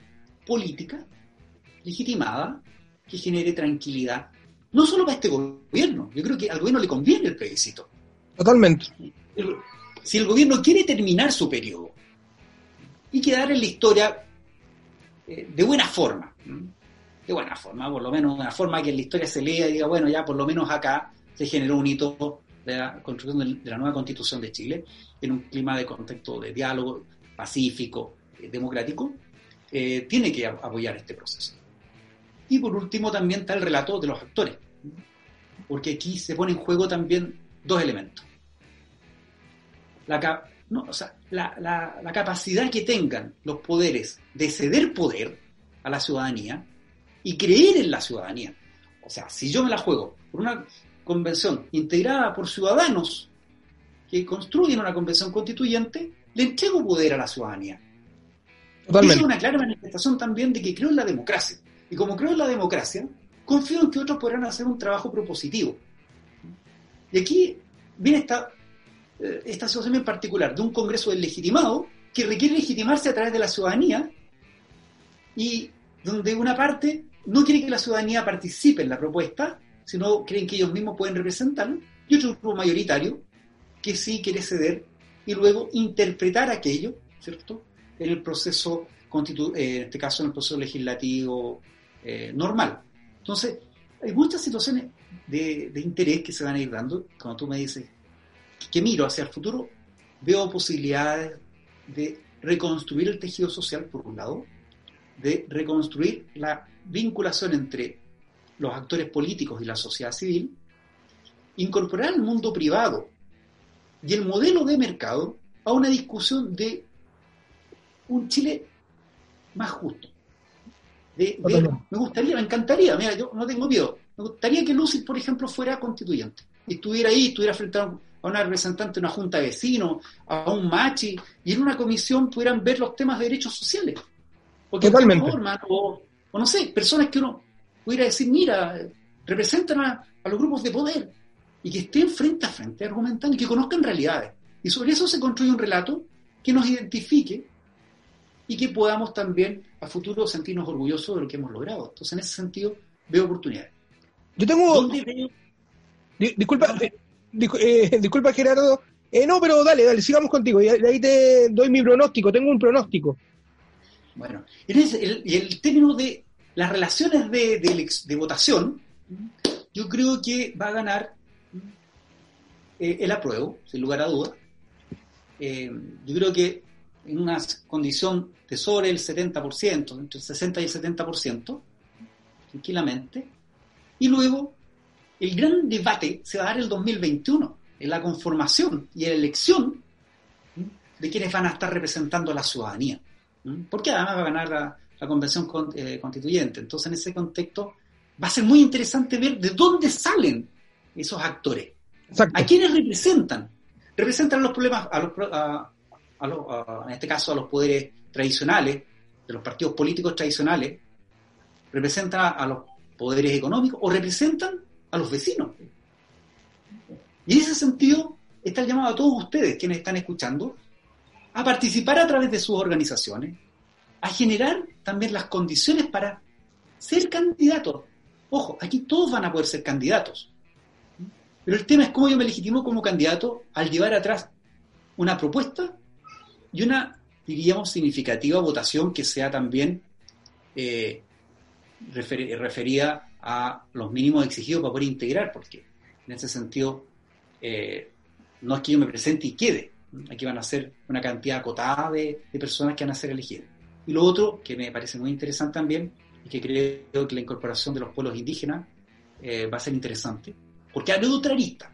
política legitimada que genere tranquilidad, no solo para este gobierno, yo creo que al gobierno le conviene el plebiscito. Totalmente. Si el gobierno quiere terminar su periodo y quedar en la historia eh, de buena forma. De buena forma, por lo menos de una forma que en la historia se lea y diga, bueno, ya por lo menos acá se generó un hito de la construcción de la nueva constitución de Chile, en un clima de contexto de diálogo pacífico, eh, democrático, eh, tiene que apoyar este proceso. Y por último también está el relato de los actores, porque aquí se pone en juego también dos elementos. La, no, o sea, la, la, capacidad que tengan los poderes de ceder poder a la ciudadanía y creer en la ciudadanía. O sea, si yo me la juego por una convención integrada por ciudadanos que construyen una convención constituyente, le entrego poder a la ciudadanía. es una clara manifestación también de que creo en la democracia. Y como creo en la democracia, confío en que otros podrán hacer un trabajo propositivo. Y aquí viene esta eh, esta situación en particular de un Congreso legitimado que requiere legitimarse a través de la ciudadanía y donde una parte no quiere que la ciudadanía participe en la propuesta sino creen que ellos mismos pueden representarlo, y otro grupo mayoritario que sí quiere ceder y luego interpretar aquello, ¿cierto?, en el proceso, eh, en este caso en el proceso legislativo eh, normal. Entonces, hay muchas situaciones de, interés que se van a ir dando. Cuando tú me dices que miro hacia el futuro, veo posibilidades de reconstruir el tejido social, por un lado, de reconstruir la vinculación entre los actores políticos y la sociedad civil, incorporar el mundo privado y el modelo de mercado a una discusión de un Chile más justo. me gustaría, me encantaría, mira, yo no tengo miedo, me gustaría que Lucy, por ejemplo, fuera constituyente y estuviera ahí, estuviera frente a, una representante de una junta de vecinos, a un machi, y en una comisión pudieran ver los temas de derechos sociales. Porque Totalmente. o, no sé, personas que uno pudiera decir, mira, representan a, los grupos de poder y que estén frente a frente argumentando y que conozcan realidades. Y sobre eso se construye un relato que nos identifique y que podamos también a futuro sentirnos orgullosos de lo que hemos logrado. Entonces, en ese sentido, veo oportunidades. Yo tengo... Disculpa, eh, <laughs> disculpa Gerardo. Eh, no, pero dale, dale, sigamos contigo. Y ahí te doy mi pronóstico. Tengo un pronóstico. Bueno, y el, el término de las relaciones de, votación, yo creo que va a ganar eh, el apruebo, sin lugar a dudas. yo creo que en una condición de sobre el 70%, entre el 60 y el 70%, tranquilamente. Y luego el gran debate se va a dar el 2021, en la conformación y la elección de quienes van a estar representando a la ciudadanía. Porque además va a ganar la, convención eh, constituyente. Entonces, en ese contexto, va a ser muy interesante ver de dónde salen esos actores. ¿A quiénes representan? Representan los problemas, a los, en este caso a los poderes tradicionales, de los partidos políticos tradicionales, representan a los poderes económicos o representan a los vecinos. Y en ese sentido está el llamado a todos ustedes, quienes están escuchando, a participar a través de sus organizaciones, a generar también las condiciones para ser candidatos. Ojo, aquí todos van a poder ser candidatos. Pero el tema es cómo yo me legitimo como candidato al llevar atrás una propuesta y una, diríamos, significativa votación que sea también eh, referida a los mínimos exigidos para poder integrar, porque en ese sentido eh, no es que yo me presente y quede, aquí van a ser una cantidad acotada de, personas que van a ser elegidas. Y lo otro, que me parece muy interesante también, y que creo que la incorporación de los pueblos indígenas eh, va a ser interesante, porque a neutralista,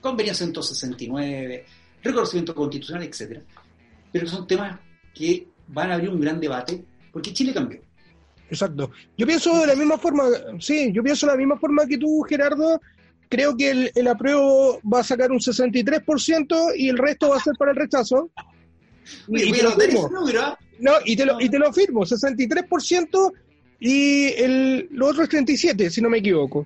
conveniencia 169, reconocimiento constitucional, etcétera, pero son temas que van a abrir un gran debate, porque Chile cambió. Exacto. Yo pienso de la misma forma, sí, yo pienso de la misma forma que tú, Gerardo. Creo que el, el apruebo va a sacar un 63% y el resto va a ser para el rechazo. Y, te lo firmo. No, y te lo, y te lo firmo, 63% y el, lo otro es 37, si no me equivoco.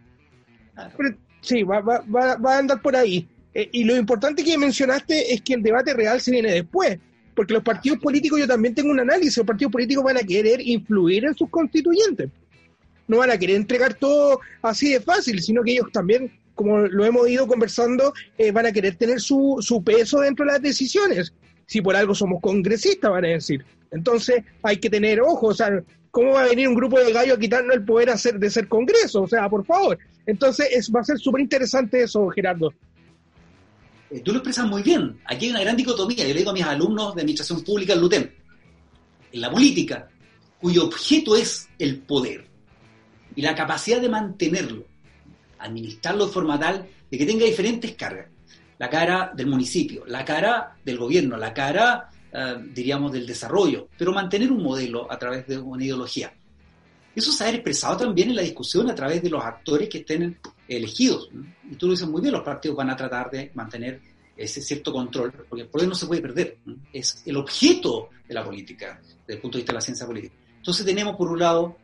Sí, va, va, va, a andar por ahí. Eh, y lo importante que mencionaste es que el debate real se viene después porque los partidos políticos, yo también tengo un análisis, los partidos políticos van a querer influir en sus constituyentes. No van a querer entregar todo así de fácil, sino que ellos también, como lo hemos ido conversando, eh, van a querer tener su, su peso dentro de las decisiones. Si por algo somos congresistas, van a decir. Entonces hay que tener ojo, o sea, ¿cómo va a venir un grupo de gallos a quitarnos el poder hacer, de ser Congreso? O sea, por favor. Entonces es, va a ser súper interesante eso, Gerardo. Eh, tú lo expresas muy bien. Aquí hay una gran dicotomía. Yo le digo a mis alumnos de Administración Pública en LUTEM. En la política, cuyo objeto es el poder y la capacidad de mantenerlo, administrarlo de forma tal de que tenga diferentes cargas. La cara del municipio, la cara del gobierno, la cara, eh, diríamos, del desarrollo, pero mantener un modelo a través de una ideología. Eso se ha expresado también en la discusión a través de los actores que estén elegidos. Y tú lo dices muy bien, los partidos van a tratar de mantener ese cierto control, porque el poder no se puede perder. Es el objeto de la política, desde el punto de vista de la ciencia política. Entonces tenemos por un lado,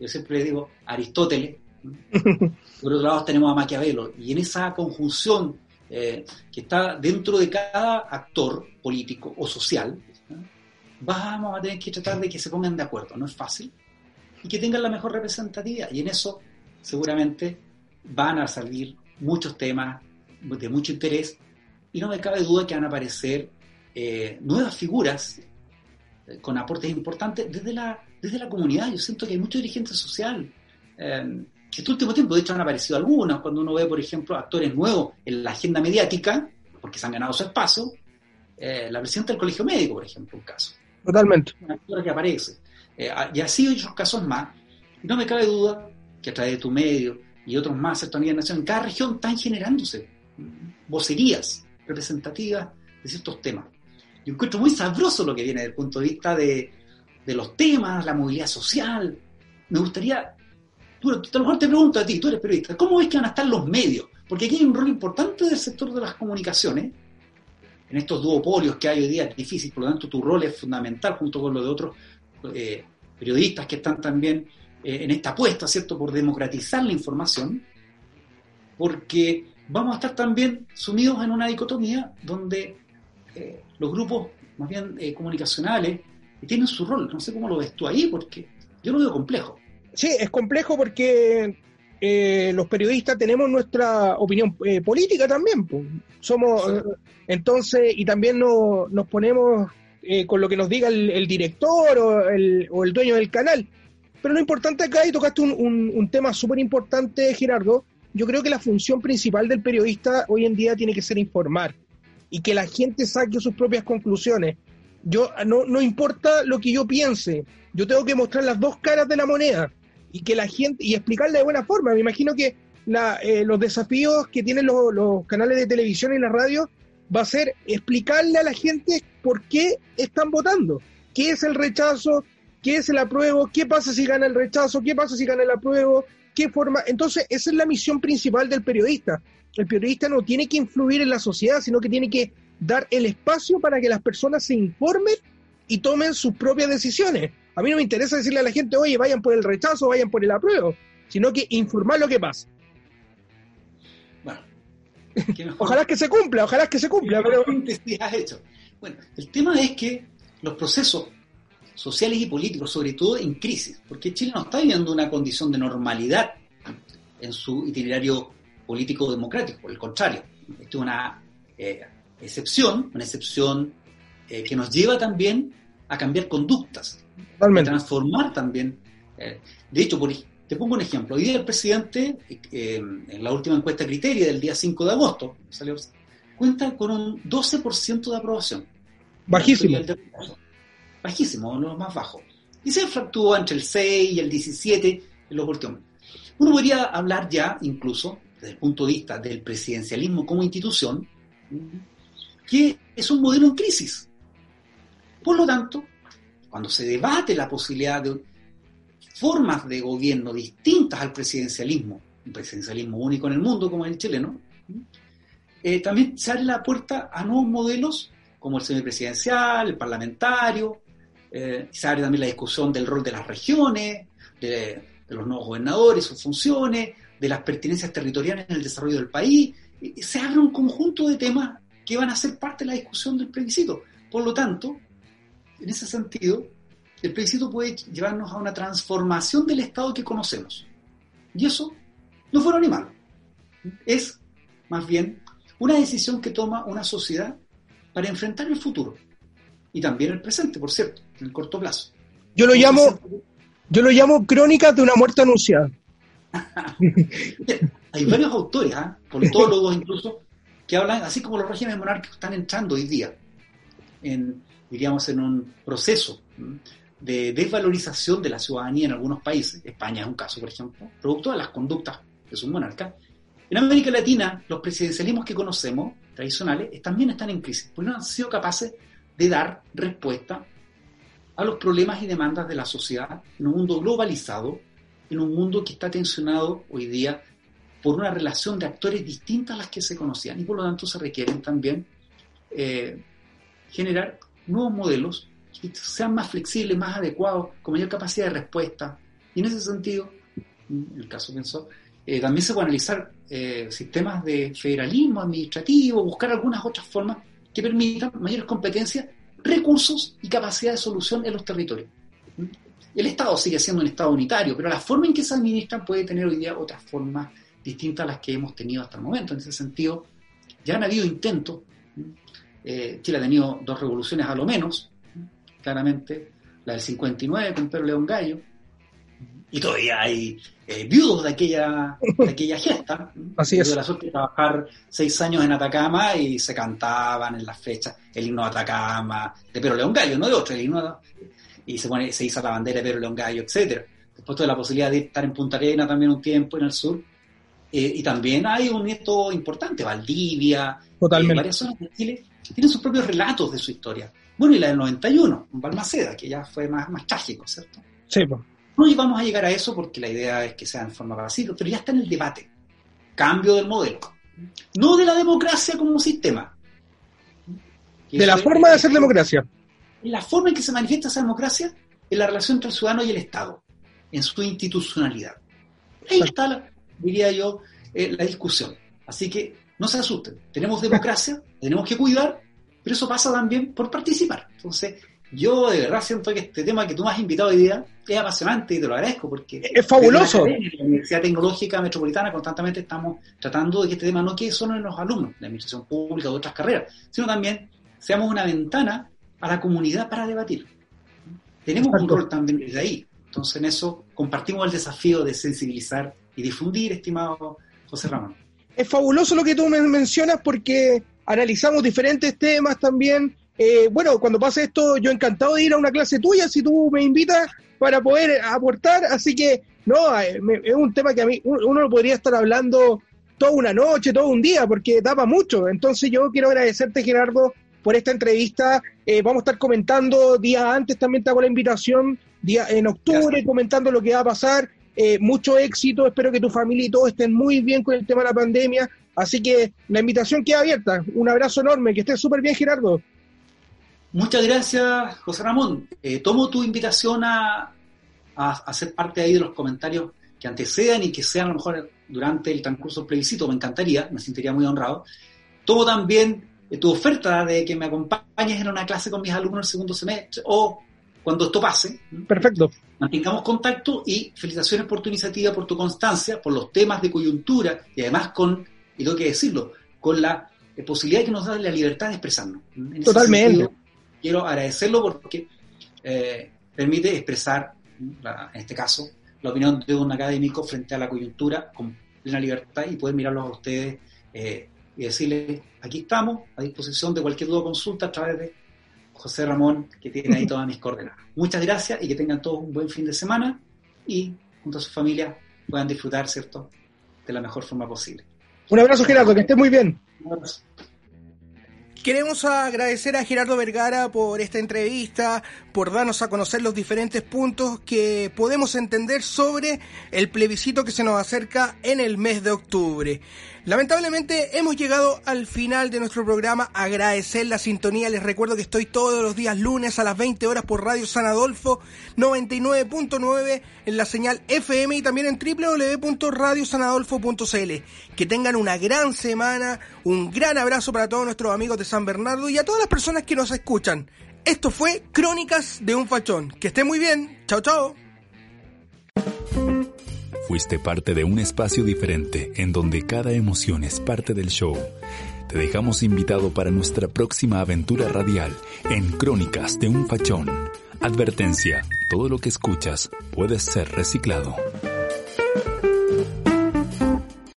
yo siempre digo, Aristóteles, <laughs> por otro lado tenemos a Maquiavelo, y en esa conjunción eh, que está dentro de cada actor político o social, vamos a tener que tratar de que se pongan de acuerdo. No es fácil, y que tengan la mejor representatividad. Y en eso seguramente van a salir muchos temas de mucho interés y no me cabe duda que van a aparecer eh, nuevas figuras eh, con aportes importantes desde la, desde la comunidad. Yo siento que hay mucho dirigente social. Eh, este último tiempo, de hecho, han aparecido algunos. Cuando uno ve, por ejemplo, actores nuevos en la agenda mediática, porque se han ganado su espacio, eh, la presidenta del Colegio Médico, por ejemplo, un caso. Totalmente. Una actora que aparece. Y así otros casos más. No me cabe duda que a través de tu medio y otros más, ¿cierto? a nivel nacional, en cada región están generándose vocerías representativas de ciertos temas. Yo encuentro muy sabroso lo que viene desde el punto de vista de, de los temas, la movilidad social. Me gustaría, tú, a lo mejor te pregunto a ti, tú eres periodista, ¿cómo ves que van a estar los medios? Porque aquí hay un rol importante del sector de las comunicaciones, en estos duopolios que hay hoy día, es difícil, por lo tanto tu rol es fundamental junto con lo de otros eh, periodistas que están también eh, en esta apuesta, ¿cierto?, por democratizar la información, porque vamos a estar también sumidos en una dicotomía donde eh, los grupos más bien eh, comunicacionales tienen su rol. No sé cómo lo ves tú ahí, porque yo lo veo complejo. Sí, es complejo porque eh, los periodistas tenemos nuestra opinión política también. Somos, entonces, y también nos ponemos con lo que nos diga el, director o el, o el, dueño del canal. Pero lo importante acá, y tocaste un, un tema súper importante, Gerardo, yo creo que la función principal del periodista hoy en día tiene que ser informar y que la gente saque sus propias conclusiones. Yo no, no importa lo que yo piense, yo tengo que mostrar las dos caras de la moneda y que la gente y explicarle de buena forma. Me imagino que la, eh, los desafíos que tienen los canales de televisión y la radio va a ser explicarle a la gente por qué están votando, qué es el rechazo, qué es el apruebo, qué pasa si gana el rechazo, qué pasa si gana el apruebo, qué forma. Entonces, esa es la misión principal del periodista. El periodista no tiene que influir en la sociedad, sino que tiene que dar el espacio para que las personas se informen y tomen sus propias decisiones. A mí no me interesa decirle a la gente, oye, vayan por el rechazo, vayan por el apruebo, sino que informar lo que pasa. Ojalá que se cumpla, ojalá que se cumpla. Pero... hecho. Bueno, el tema es que los procesos sociales y políticos, sobre todo en crisis, porque Chile no está viviendo una condición de normalidad en su itinerario político democrático, por el contrario, esto es una eh, excepción, una excepción eh, que nos lleva también a cambiar conductas, a transformar también. Eh, de hecho, te pongo un ejemplo. Hoy día el presidente, en la última encuesta criteria del día 5 de agosto, salió, cuenta con un 12% de aprobación. Bajísimo bajísimo, uno de los más bajos. Y se fracturó entre el 6 y el 17 en los últimos. Uno podría hablar ya, incluso, desde el punto de vista del presidencialismo como institución, que es un modelo en crisis. Por lo tanto, cuando se debate la posibilidad de formas de gobierno distintas al presidencialismo, un presidencialismo único en el mundo como el chileno, eh, también se abre la puerta a nuevos modelos como el semipresidencial, el parlamentario, eh, se abre también la discusión del rol de las regiones, de, los nuevos gobernadores, sus funciones, de las pertinencias territoriales en el desarrollo del país. se abre un conjunto de temas que van a ser parte de la discusión del plebiscito. Por lo tanto, en ese sentido, el plebiscito puede llevarnos a una transformación del Estado que conocemos. Y eso no fue ni malo. Es, más bien, una decisión que toma una sociedad para enfrentar el futuro y también el presente, por cierto, en el corto plazo. Yo lo llamo, yo lo llamo crónicas de una muerte anunciada. <laughs> Hay varios autores, ¿eh? politólogos incluso, que hablan, así como los regímenes monárquicos están entrando hoy día, en, diríamos, en un proceso de desvalorización de la ciudadanía en algunos países. España es un caso, por ejemplo, producto de las conductas de sus monarcas. En América Latina, los presidencialismos que conocemos, tradicionales, también están en crisis, pues no han sido capaces de dar respuesta a los problemas y demandas de la sociedad en un mundo globalizado, en un mundo que está tensionado hoy día por una relación de actores distintas a las que se conocían y por lo tanto se requieren también eh, generar nuevos modelos sean más flexibles, más adecuados, con mayor capacidad de respuesta. Y en ese sentido, en el caso pensó, eh, también se puede analizar eh, sistemas de federalismo administrativo, buscar algunas otras formas que permitan mayores competencias, recursos y capacidad de solución en los territorios. El Estado sigue siendo un Estado unitario, pero la forma en que se administran puede tener hoy día otras formas distintas a las que hemos tenido hasta el momento. En ese sentido, ya han habido intentos. Eh, Chile ha tenido dos revoluciones a lo menos, claramente, la del 59 con Pedro León Gallo, y todavía hay eh, viudos de aquella, de aquella gesta. <laughs> Así es. Tuve la suerte de trabajar seis años en Atacama y se cantaban en las fechas el himno de Atacama, de Pedro León Gallo, no de otro, el himno y se, pone, se hizo la bandera de Pedro León Gallo, etcétera. Después tuve la posibilidad de estar en Punta Arena también un tiempo en el sur. Eh, y también hay un nieto importante, Valdivia, Totalmente. eh, varias zonas de Chile, tienen sus propios relatos de su historia. Bueno, y la del 91, en Balmaceda, que ya fue más, más trágico, ¿cierto? Sí, pues. No vamos a llegar a eso porque la idea es que sea en forma pacífica, pero ya está en el debate. Cambio del modelo. No de la democracia como sistema. De la forma de hacer democracia. La forma en que se manifiesta esa democracia es la relación entre el ciudadano y el Estado, en su institucionalidad. Ahí está, la, diría yo, eh, la discusión. Así que no se asusten. Tenemos democracia, <laughs> tenemos que cuidar, pero eso pasa también por participar. Entonces, yo de verdad siento que este tema que tú me has invitado hoy día es apasionante y te lo agradezco porque Es fabuloso. desde la Universidad Tecnológica Metropolitana constantemente estamos tratando de que este tema no quede solo en los alumnos de administración pública o de otras carreras, sino también seamos una ventana a la comunidad para debatir. Tenemos Exacto. un rol también desde ahí. Entonces en eso compartimos el desafío de sensibilizar y difundir, estimado José Ramón. es fabuloso lo que tú men- mencionas porque analizamos diferentes temas también. Eh, bueno, cuando pase esto, yo encantado de ir a una clase tuya si tú me invitas para poder aportar. Así que, no, eh, es un tema que a mí un- uno lo podría estar hablando toda una noche, todo un día, porque da para mucho. Entonces yo quiero agradecerte, Gerardo, por esta entrevista. Eh, vamos a estar comentando días antes, también te hago la invitación, día, en octubre, Gracias. comentando lo que va a pasar. Eh, mucho éxito, espero que tu familia y todos estén muy bien con el tema de la pandemia. Así que la invitación queda abierta. Un abrazo enorme, que estés súper bien, Gerardo. Muchas gracias, José Ramón. Eh, tomo tu invitación a, a, a ser parte ahí de los comentarios que antecedan y que sean a lo mejor durante el transcurso del plebiscito. Me encantaría, me sentiría muy honrado. Tomo también eh, tu oferta de que me acompañes en una clase con mis alumnos el segundo semestre o cuando esto pase. Perfecto. Mantengamos contacto y felicitaciones por tu iniciativa, por tu constancia, por los temas de coyuntura y además con, y tengo que decirlo, con la eh, posibilidad que nos da la libertad de expresarnos. En Totalmente. sentido, quiero agradecerlo porque eh, permite expresar, la- en este caso, la opinión de un académico frente a la coyuntura con plena libertad y poder mirarlos a ustedes eh, y decirles, aquí estamos, a disposición de cualquier duda o consulta a través de José Ramón, que tiene ahí <laughs> todas mis coordenadas. Muchas gracias y que tengan todos un buen fin de semana y junto a su familia puedan disfrutar, ¿cierto?, de la mejor forma posible. Un abrazo, Gerardo, que estés muy bien. Queremos agradecer a Gerardo Vergara por esta entrevista, por darnos a conocer los diferentes puntos que podemos entender sobre el plebiscito que se nos acerca en el mes de octubre. Lamentablemente hemos llegado al final de nuestro programa. Agradecer la sintonía. Les recuerdo que estoy todos los días lunes a las 20 horas por Radio San Adolfo 99.9 en la señal FM y también en www.radiosanadolfo.cl. Que tengan una gran semana, un gran abrazo para todos nuestros amigos de San Bernardo y a todas las personas que nos escuchan. Esto fue Crónicas de un Fachón. Que esté muy bien. Chao, chao. Fuiste parte de un espacio diferente en donde cada emoción es parte del show. Te dejamos invitado para nuestra próxima aventura radial en Crónicas de un Fachón. Advertencia, todo lo que escuchas puede ser reciclado.